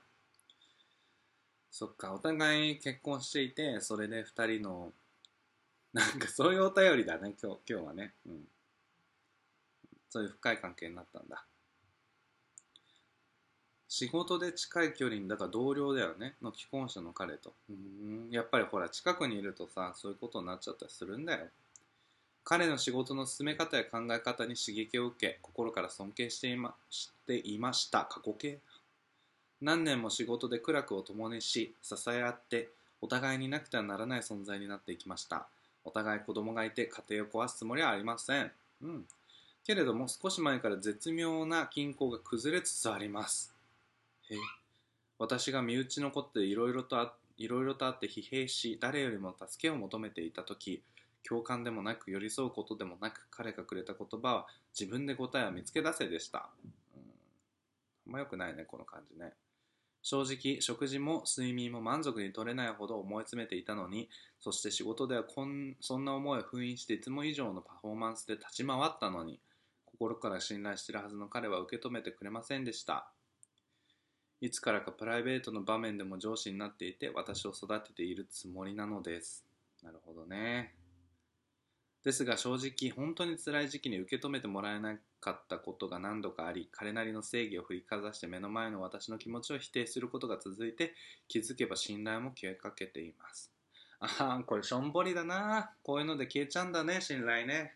そっかお互い結婚していてそれで2人のなんかそういうお便りだね今日今日はね。うん。そういう深い関係になったんだ。仕事で近い距離にだから同僚だよねの既婚者の彼と。うん。やっぱりほら近くにいるとさそういうことになっちゃったりするんだよ。彼の仕事の進め方や考え方に刺激を受け心から尊敬していましていました。過去形。何年も仕事で苦楽を共にし支え合ってお互いになくてはならない存在になっていきました。お互い子供がいて家庭を壊すつもりはありません。うん。けれども少し前から絶妙な均衡が崩れつつあります。へ私が身内のことでいろいろとあいろいろとあって疲弊し誰よりも助けを求めていた時共感でもなく寄り添うことでもなく彼がくれた言葉は自分で答えを見つけ出せでした、うん、あんま良くないねこの感じね。正直食事も睡眠も満足に取れないほど思い詰めていたのにそして仕事ではこんそんな思いを封印していつも以上のパフォーマンスで立ち回ったのに心から信頼しているはずの彼は受け止めてくれませんでした。いつからかプライベートの場面でも上司になっていて私を育てているつもりなのです。なるほどね。ですが正直本当に辛い時期に受け止めてもらえなかったことが何度かあり彼なりの正義を振りかざして目の前の私の気持ちを否定することが続いて気づけば信頼も消えかけています ああこれしょんぼりだなこういうので消えちゃうんだね信頼ね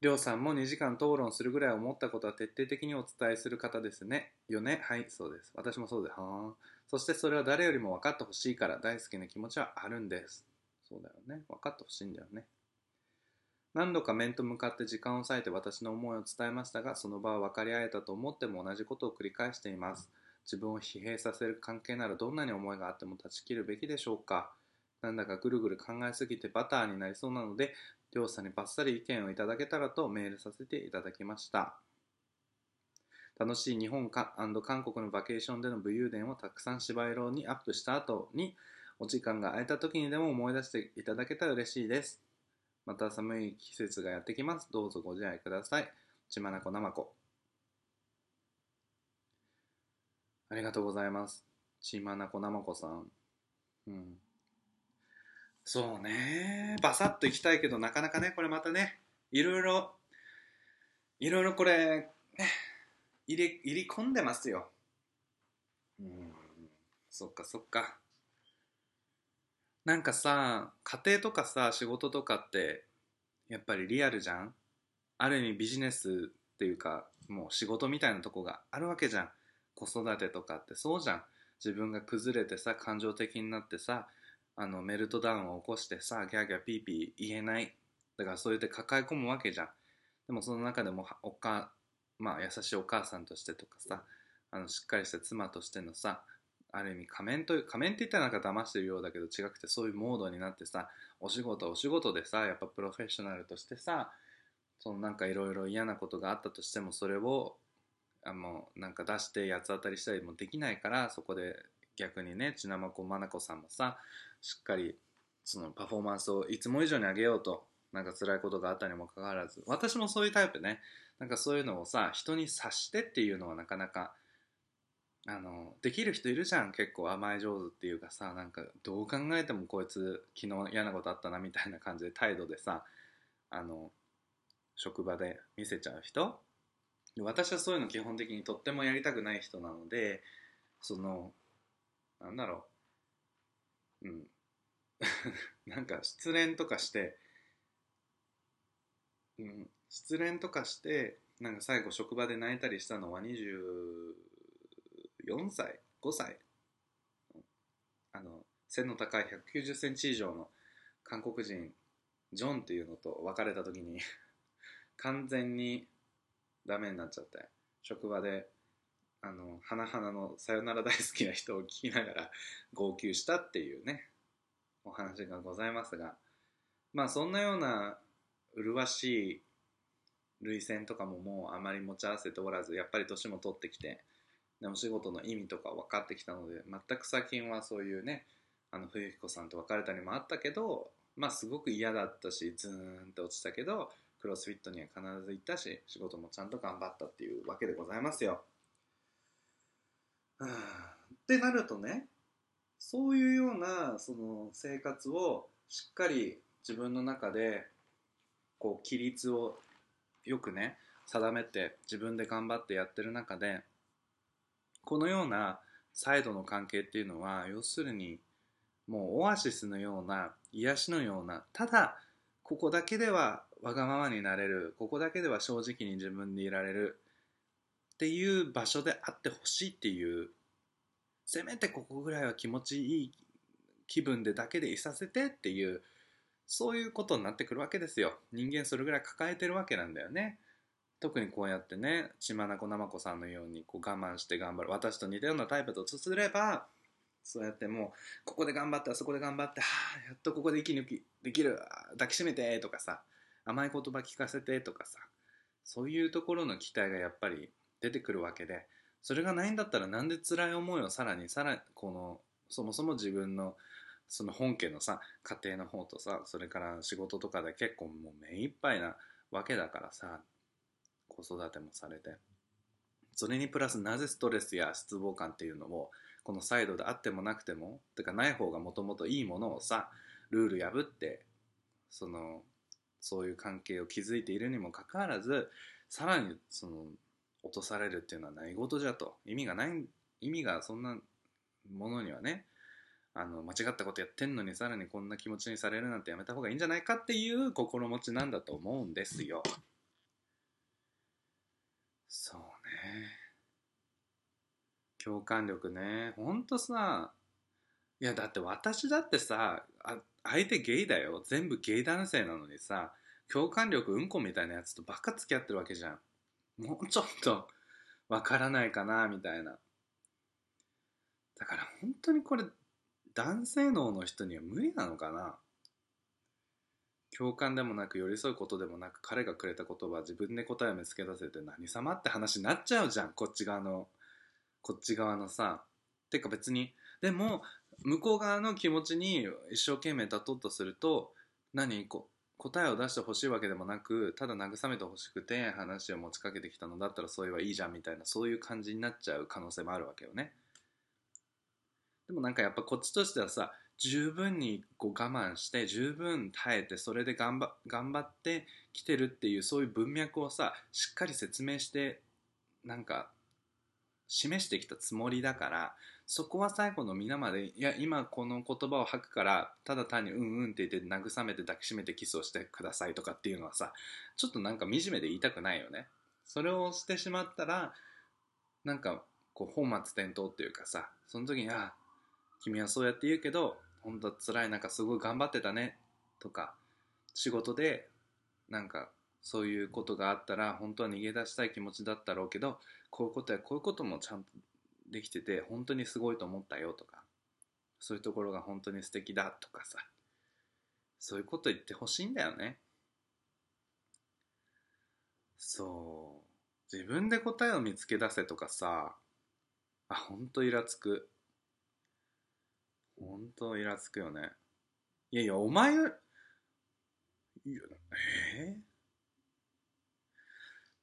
りょうさんも2時間討論するぐらい思ったことは徹底的にお伝えする方ですね。よね？はい、そうです。私もそうです。はーそしてそれは誰よりも分かってほしいから大好きな気持ちはあるんです。そうだよね。分かってほしいんだよね。何度か面と向かって時間を割いて私の思いを伝えましたが、その場は分かり合えたと思っても同じことを繰り返しています。自分を疲弊させる関係ならどんなに思いがあっても断ち切るべきでしょうか。なんだかぐるぐる考えすぎてバターになりそうなので、りょうさんにバッサリ意見をいただけたらとメールさせていただきました。楽しい日本か韓国のバケーションでの武勇伝をたくさん芝居郎にアップした後に、お時間が空いた時にでも思い出していただけたら嬉しいです。また寒い季節がやってきます。どうぞご自愛ください。ちまなこなまこ。ありがとうございます。ちまなこなまこさん。うん。そうね。バサッといきたいけど、なかなかね、これまたね、いろいろ、いろいろこれ、ね入れ、入り込んでますよ。うん。そっかそっか。なんかさ、家庭とかさ、仕事とかって、やっぱりリアルじゃん？ある意味ビジネスっていうか、もう仕事みたいなとこがあるわけじゃん。子育てとかってそうじゃん。自分が崩れてさ、感情的になってさ、あのメルトダウンを起こしてさギャーギャーピーピー言えないだからそうやって抱え込むわけじゃんでもその中でもおか、まあ、優しいお母さんとしてとかさあのしっかりした妻としてのさある意味仮面という仮面って言ったらなんか騙してるようだけど違くてそういうモードになってさお仕事お仕事でさやっぱプロフェッショナルとしてさそのなんかいろいろ嫌なことがあったとしてもそれをあのなんか出して八つ当たりしたりもできないからそこで逆にねちなまこまなこさんもさしっかりそのパフォーマンスをいつも以上に上げようとなんか辛いことがあったにもかかわらず私もそういうタイプね。なんかそういうのをさ人に察してっていうのはなかなかあのできる人いるじゃん。結構甘え上手っていうかさなんかどう考えてもこいつ昨日嫌なことあったなみたいな感じで態度でさあの職場で見せちゃう人。私はそういうの基本的にとってもやりたくない人なのでそのなんだろう。うん。なんか失恋とかして、うん、失恋とかしてなんか最後職場で泣いたりしたのは4歳5歳。あの背の高い1 9 0センチ以上の韓国人ジョンっていうのと別れた時に完全にダメになっちゃって職場であの花々のさよなら大好きな人を聞きながら号泣したっていうねお話がございますがまあそんなような麗しい涙腺とかももうあまり持ち合わせておらずやっぱり年も取ってきて、ね、お仕事の意味とか分かってきたので全く最近はそういうねあの冬彦さんと別れたりもあったけどまあすごく嫌だったしズーンって落ちたけどクロスフィットには必ず行ったし仕事もちゃんと頑張ったっていうわけでございますよ。ってなるとねそういうようなその生活をしっかり自分の中でこう規律をよくね定めて自分で頑張ってやってる中でこのようなサイドの関係っていうのは要するにもうオアシスのような癒しのようなただここだけではわがままになれるここだけでは正直に自分でいられるっていう場所であってほしいっていうせめてここぐらいは気持ちいい気分でだけでいさせてっていうそういうことになってくるわけですよ。人間それぐらい抱えてるわけなんだよね。特にこうやってね血眼なまこさんのようにこう我慢して頑張る私と似たようなタイプとすればそうやってもうここで頑張ってあそこで頑張ってはあやっとここで息抜きできる抱きしめてとかさ甘い言葉聞かせてとかさそういうところの期待がやっぱり出てくるわけでそれがないんだったらなんで辛い思いをさらにさらにこのそもそも自分のその本家のさ家庭の方とさそれから仕事とかで結構もう目いっぱいなわけだからさ子育てもされてそれにプラスなぜストレスや失望感っていうのをこのサイドであってもなくてもてかない方がもともといいものをさルール破ってそのそういう関係を築いているにもかかわらずさらにその落とされるっていうのは何事じゃと意味がない意味がそんなものにはねあの間違ったことやってんのにさらにこんな気持ちにされるなんてやめた方がいいんじゃないかっていう心持ちなんだと思うんですよ。そうね。共感力ね。ほんとさ、いやだって私だってさ、あ相手ゲイだよ。全部ゲイ男性なのにさ、共感力うんこみたいなやつとばっか付き合ってるわけじゃん。もうちょっとわからないかなみたいな。だから本当にこれ男性脳の人には無理なのかな共感でもなく寄り添うことでもなく彼がくれた言葉自分で答えを見つけ出せて何様って話になっちゃうじゃん。こっち側のこっち側のさ。てか別にでも向こう側の気持ちに一生懸命立とうとすると何こ答えを出してほしいわけでもなくただ慰めてほしくて話を持ちかけてきたのだったらそういえばいいじゃんみたいなそういう感じになっちゃう可能性もあるわけよね。でもなんかやっぱこっちとしてはさ十分にこう我慢して十分耐えてそれで頑張頑張ってきてるっていうそういう文脈をさしっかり説明してなんか示してきたつもりだからそこは最後の皆までいや今この言葉を吐くからただ単にうんうんって言って慰めて抱きしめてキスをしてくださいとかっていうのはさちょっとなんか惨めで言いたくないよね。それをしてしまったらなんかこう本末転倒っていうかさその時にあ君はそうやって言うけど本当は辛い中すごい頑張ってたねとか仕事でなんかそういうことがあったら本当は逃げ出したい気持ちだったろうけどこういうことやこういうこともちゃんとできてて本当にすごいと思ったよとかそういうところが本当に素敵だとかさそういうこと言ってほしいんだよね。そう。自分で答えを見つけ出せとかさあ本当イラつく。本当イラつくよね。いやいやお前いやえ？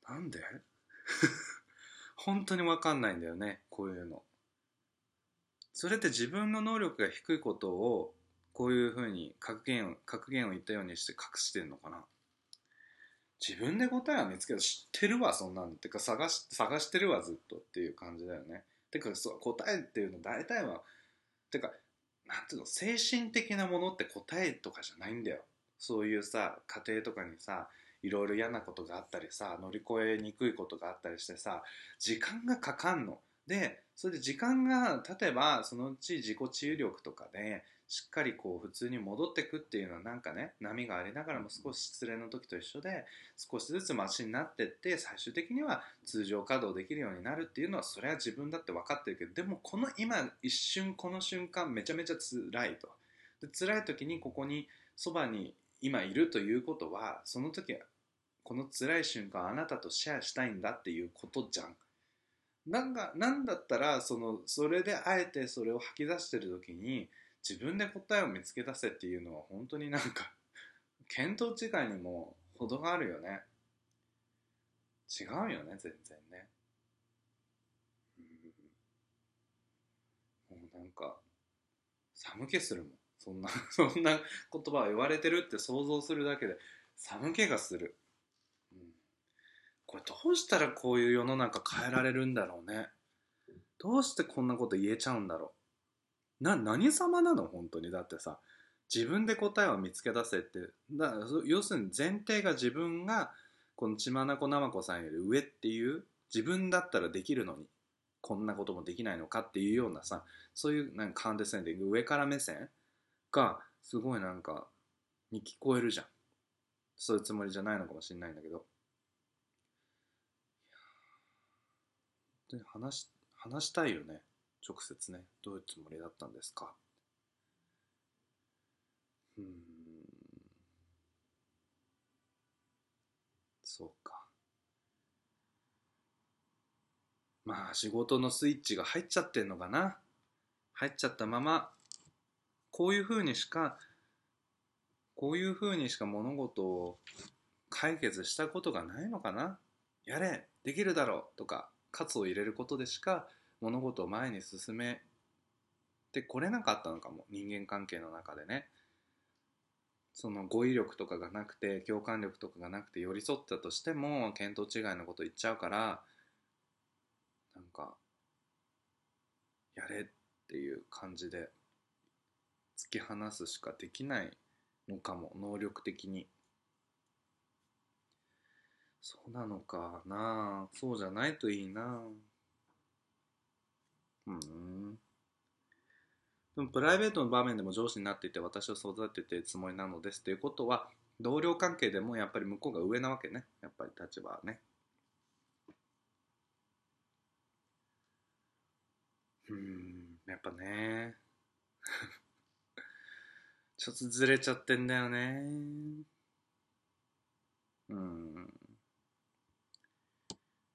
ー、なんで？本当に分かんないんだよねこういうの。それって自分の能力が低いことをこういうふうに格言を格言を言ったようにして隠してんのかな。自分で答えは見つけた。知ってるわそんなんてか探し探してるわずっとっていう感じだよね。てかそう答えっていうの大体はてかなんていうの精神的なものって答えとかじゃないんだよ。そういうさ家庭とかにさいろいろ嫌なことがあったりさ乗り越えにくいことがあったりしてさ時間がかかんの。でそれで時間が例えばそのうち自己治癒力とかでしっかりこう普通に戻ってくっていうのはなんかね波がありながらも少し失恋の時と一緒で少しずつマシになってって最終的には通常稼働できるようになるっていうのはそれは自分だって分かってるけどでもこの今一瞬この瞬間めちゃめちゃ辛いとで辛い時にここにそばに今いるということはその時はこの辛い瞬間あなたとシェアしたいんだっていうことじゃん。なんかなんだったらそのそれであえてそれを吐き出してる時に自分で答えを見つけ出せっていうのは本当になんか 見当違いにも程があるよね。違うよね全然ね、うん、もうなんか寒気するもん。そんな そんな言葉を言われてるって想像するだけで寒気がする、うん、これどうしたらこういう世の中変えられるんだろうね。どうしてこんなこと言えちゃうんだろう。な何様なの？本当に。だってさ自分で答えを見つけ出せってだ要するに前提が自分がこの血眼な子さんより上っていう自分だったらできるのにこんなこともできないのかっていうようなさそういうなんかカンデセンディング上から目線がすごいなんかに聞こえるじゃん。そういうつもりじゃないのかもしれないんだけど。で話話したいよね。直接ねどういうつもりだったんですか？うん。そうか。まあ仕事のスイッチが入っちゃってんのかな？入っちゃったままこういうふうにしかこういうふうにしか物事を解決したことがないのかな？やれできるだろうとか喝を入れることでしか物事を前に進めてこれなかったのかも人間関係の中でね。その語彙力とかがなくて共感力とかがなくて寄り添ったとしても見当違いのこと言っちゃうからなんかやれっていう感じで突き放すしかできないのかも能力的に。そうなのかなそうじゃないといいなうん。でもプライベートの場面でも上司になっていて私を育てているつもりなのですっていうことは同僚関係でもやっぱり向こうが上なわけね。やっぱり立場はね。うん。やっぱね。ちょっとずれちゃってんだよね。うん。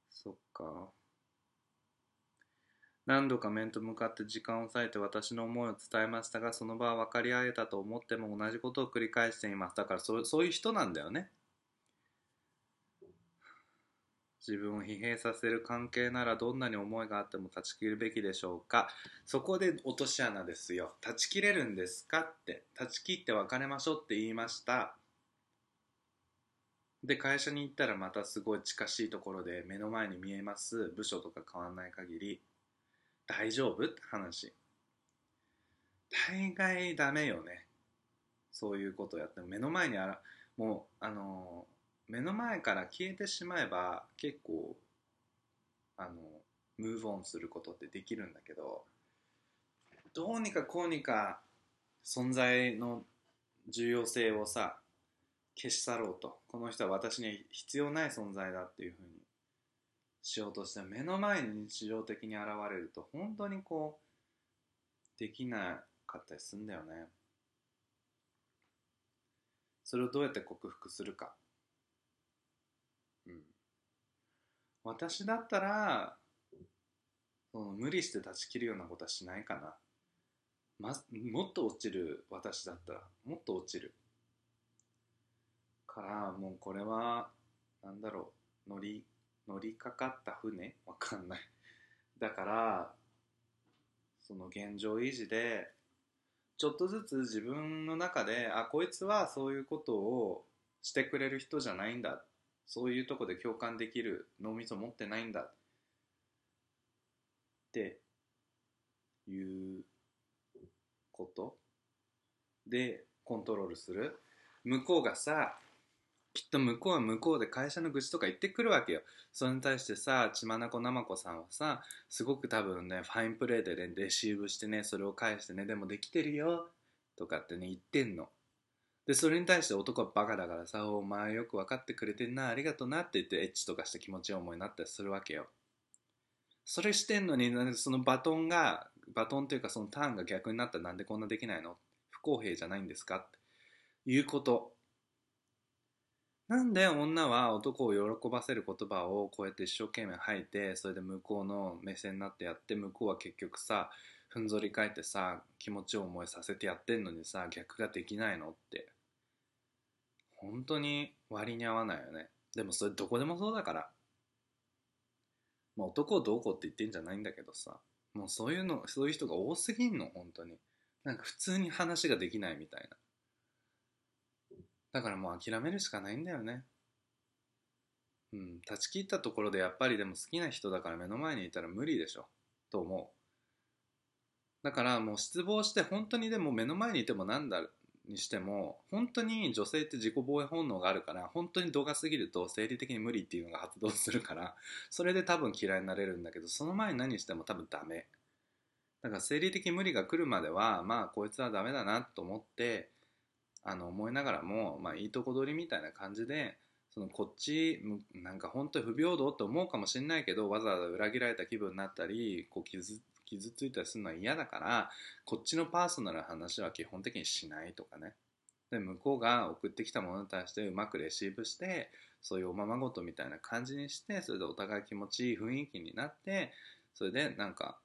そっか。何度か面と向かって時間を割いて私の思いを伝えましたがその場は分かり合えたと思っても同じことを繰り返しています。だからそそういう人なんだよね。自分を疲弊させる関係ならどんなに思いがあっても断ち切るべきでしょうか。そこで落とし穴ですよ。断ち切れるんですかって。断ち切って別れましょうって言いました。で会社に行ったらまたすごい近しいところで目の前に見えます。部署とか変わんない限り。大丈夫？って話。大概ダメよね。そういうことをやっても。目の前にあらもうあの目の前から消えてしまえば結構あのムーブオンすることってできるんだけどどうにかこうにか存在の重要性をさ消し去ろうと。この人は私に必要ない存在だっていうふうにしようとして目の前に日常的に現れると本当にこうできなかったりするんだよね。それをどうやって克服するか。うん。私だったらその無理して断ち切るようなことはしないかな、ま、もっと落ちる私だったらもっと落ちる。からもうこれはなんだろう乗り乗りかかった船？わかんない。だからその現状維持でちょっとずつ自分の中であこいつはそういうことをしてくれる人じゃないんだ。そういうとこで共感できる脳みそ持ってないんだ。っていうこと。でコントロールする。向こうがさきっと向こうは向こうで会社の愚痴とか言ってくるわけよ。それに対してさ、血眼なまこさんはさ、すごく多分ね、ファインプレーで、ね、レシーブしてね、それを返してね、でもできてるよ、とかってね、言ってんの。で、それに対して男はバカだからさ、お前よく分かってくれてんな、ありがとうなって言って、エッチとかして気持ちいい思いになったりするわけよ。それしてんのに、そのバトンが、バトンというかそのターンが逆になったらなんでこんなできないの？不公平じゃないんですか？っていうこと。なんで女は男を喜ばせる言葉をこうやって一生懸命吐いてそれで向こうの目線になってやって向こうは結局さふんぞり返ってさ気持ちを思いさせてやってんのにさ逆ができないのって。本当に割に合わないよね。でもそれどこでもそうだから。まあ男をどうこうって言ってんじゃないんだけどさ。もうそういうのそういう人が多すぎんの本当に。なんか普通に話ができないみたいな。だからもう諦めるしかないんだよね。うん断ち切ったところでやっぱりでも好きな人だから目の前にいたら無理でしょ。と思う。だからもう失望して本当にでも目の前にいてもなんだにしても本当に女性って自己防衛本能があるから本当に度が過ぎると生理的に無理っていうのが発動するからそれで多分嫌いになれるんだけどその前に何しても多分ダメ。だから生理的無理が来るまではまあこいつはダメだなと思ってあの思いながらも、まあ、いいとこ取りみたいな感じでそのこっちなんか本当に不平等って思うかもしれないけどわざわざ裏切られた気分になったりこう傷傷ついたりするのは嫌だからこっちのパーソナルな話は基本的にしないとかね。で向こうが送ってきたものに対してうまくレシーブしてそういうおままごとみたいな感じにしてそれでお互い気持ちいい雰囲気になってそれでなんか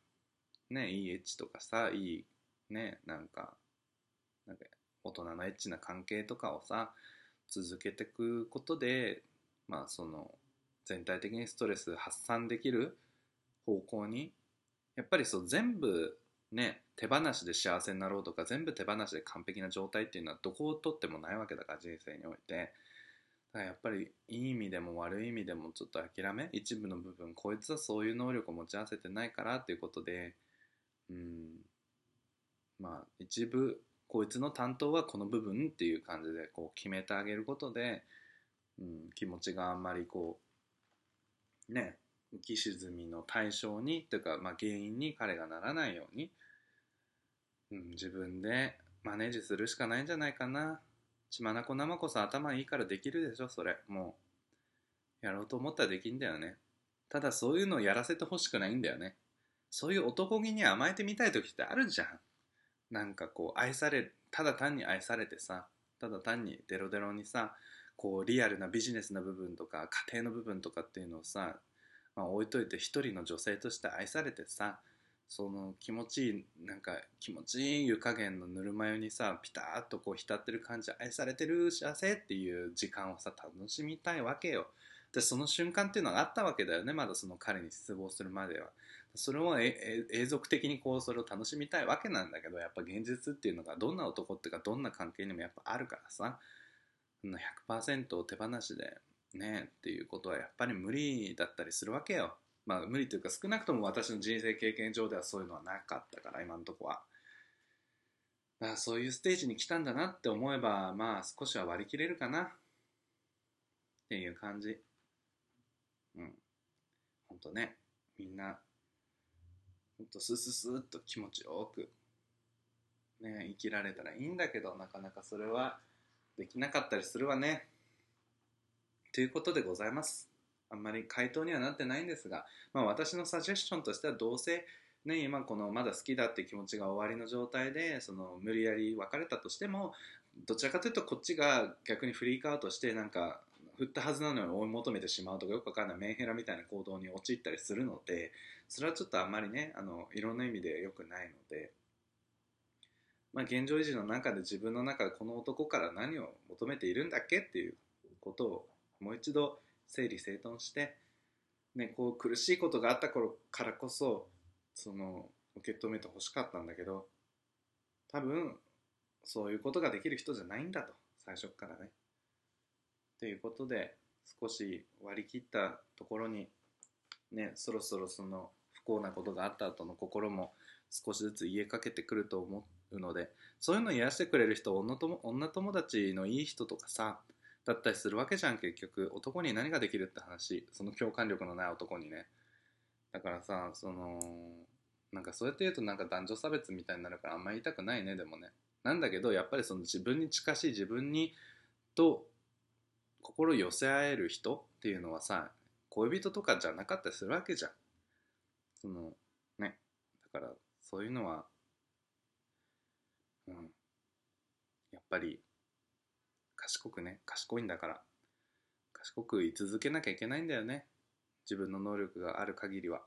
ねいいエッチとかさいいねなんかなんか大人のエッチな関係とかをさ続けていくことでまあその全体的にストレス発散できる方向にやっぱりそう全部ね手放しで幸せになろうとか全部手放しで完璧な状態っていうのはどこをとってもないわけだから人生において。だからやっぱりいい意味でも悪い意味でもちょっと諦め一部の部分こいつはそういう能力を持ち合わせてないからっていうことでうん。まあ一部こいつの担当はこの部分っていう感じでこう決めてあげることで、うん、気持ちがあんまりこうね浮き沈みの対象にというか、まあ、原因に彼がならないように、うん、自分でマネージするしかないんじゃないかな。血眼生子さん頭いいからできるでしょそれ。もうやろうと思ったらできんだよね。ただそういうのをやらせてほしくないんだよね。そういう男気に甘えてみたい時ってあるじゃん。なんかこう愛されただ単に愛されてさただ単にデロデロにさこうリアルなビジネスな部分とか家庭の部分とかっていうのをさまあ、置いといて一人の女性として愛されてさその気持ちいいなんか気持ちいい湯加減のぬるま湯にさピタッとこう浸ってる感じ愛されてる幸せっていう時間をさ楽しみたいわけよ。でその瞬間っていうのがあったわけだよねまだその彼に失望するまではそれを永続的にこうそれを楽しみたいわけなんだけどやっぱ現実っていうのがどんな男っていうかどんな関係にもやっぱあるからさ100%を手放しでねっていうことはやっぱり無理だったりするわけよ。まあ無理というか少なくとも私の人生経験上ではそういうのはなかったから今のとこは。だからそういうステージに来たんだなって思えばまあ少しは割り切れるかなっていう感じ。うん。ほんとね、みんな、ほんとスススッと気持ちよくね、生きられたらいいんだけどなかなかそれはできなかったりするわね。ということでございます。あんまり回答にはなってないんですが、まあ、私のサジェスションとしてはどうせ、ね、今このまだ好きだっていう気持ちが終わりの状態でその無理やり別れたとしてもどちらかというとこっちが逆にフリークアウトしてなんか振ったはずなのに追い求めてしまうとかよくわかんない。メンヘラみたいな行動に陥ったりするのでそれはちょっとあんまりねあのいろんな意味で良くないので、まあ、現状維持の中で自分の中でこの男から何を求めているんだっけっていうことをもう一度整理整頓して、ね、こう苦しいことがあった頃からこそその受け止めてほしかったんだけど多分そういうことができる人じゃないんだと最初からね。ということで少し割り切ったところにねそろそろその不幸なことがあった後の心も少しずつ癒えかけてくると思うのでそういうのを癒してくれる人女友女友達のいい人とかさだったりするわけじゃん結局。男に何ができるって話。その共感力のない男にね。だからさそのなんかそうやって言うとなんか男女差別みたいになるからあんまり言いたくないねでもね。なんだけどやっぱりその自分に近しい自分にと心寄せ合える人っていうのはさ恋人とかじゃなかったりするわけじゃん。そのねだからそういうのはうん。やっぱり賢くね賢いんだから賢く居続けなきゃいけないんだよね。自分の能力がある限りは。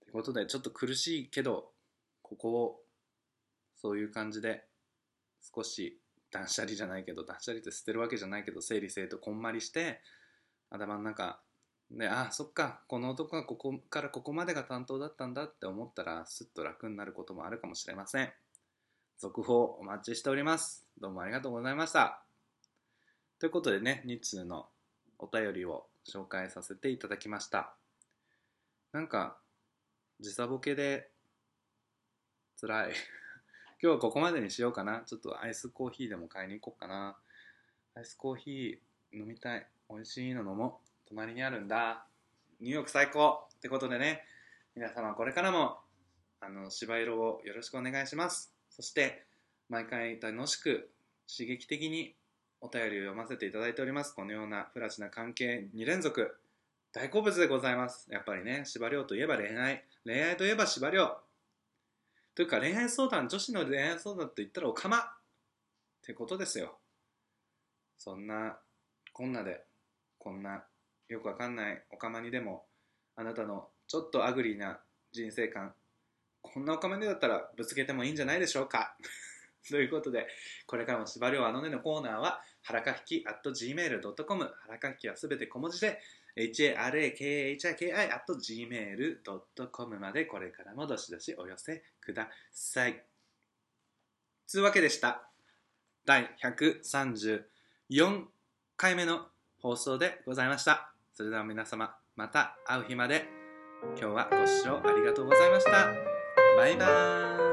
ということでちょっと苦しいけどここをそういう感じで少し断捨離じゃないけど断捨離って捨てるわけじゃないけど整理整頓こんまりして頭の中であそっかこの男がここからここまでが担当だったんだって思ったらすっと楽になることもあるかもしれません。続報お待ちしております。どうもありがとうございました。ということでね2通のお便りを紹介させていただきました。なんか時差ボケで辛い。今日はここまでにしようかな。ちょっとアイスコーヒーでも買いに行こうかな。アイスコーヒー飲みたい。美味しいの飲もう。隣にあるんだ。ニューヨーク最高。ってことでね。皆様これからもあの芝色をよろしくお願いします。そして毎回楽しく刺激的にお便りを読ませていただいております。このようなフラチな関係2連続。大好物でございます。やっぱりね芝涼といえば恋愛。恋愛といえば芝涼というか恋愛相談女子の恋愛相談と言ったらおかまってことですよ。そんなこんなでこんなよくわかんないおかまにでもあなたのちょっと ugly な人生観こんなおかまにだったらぶつけてもいいんじゃないでしょうか。ということでこれからもしばりょうあのねのコーナーははらかひき at gmail.com はらかひきはすべて小文字で harakahiki at gmail.com までこれからもどしどしお寄せください。つうわけでした。第134回目の放送でございました。それでは皆様また会う日まで。今日はご視聴ありがとうございました。バイバーイ。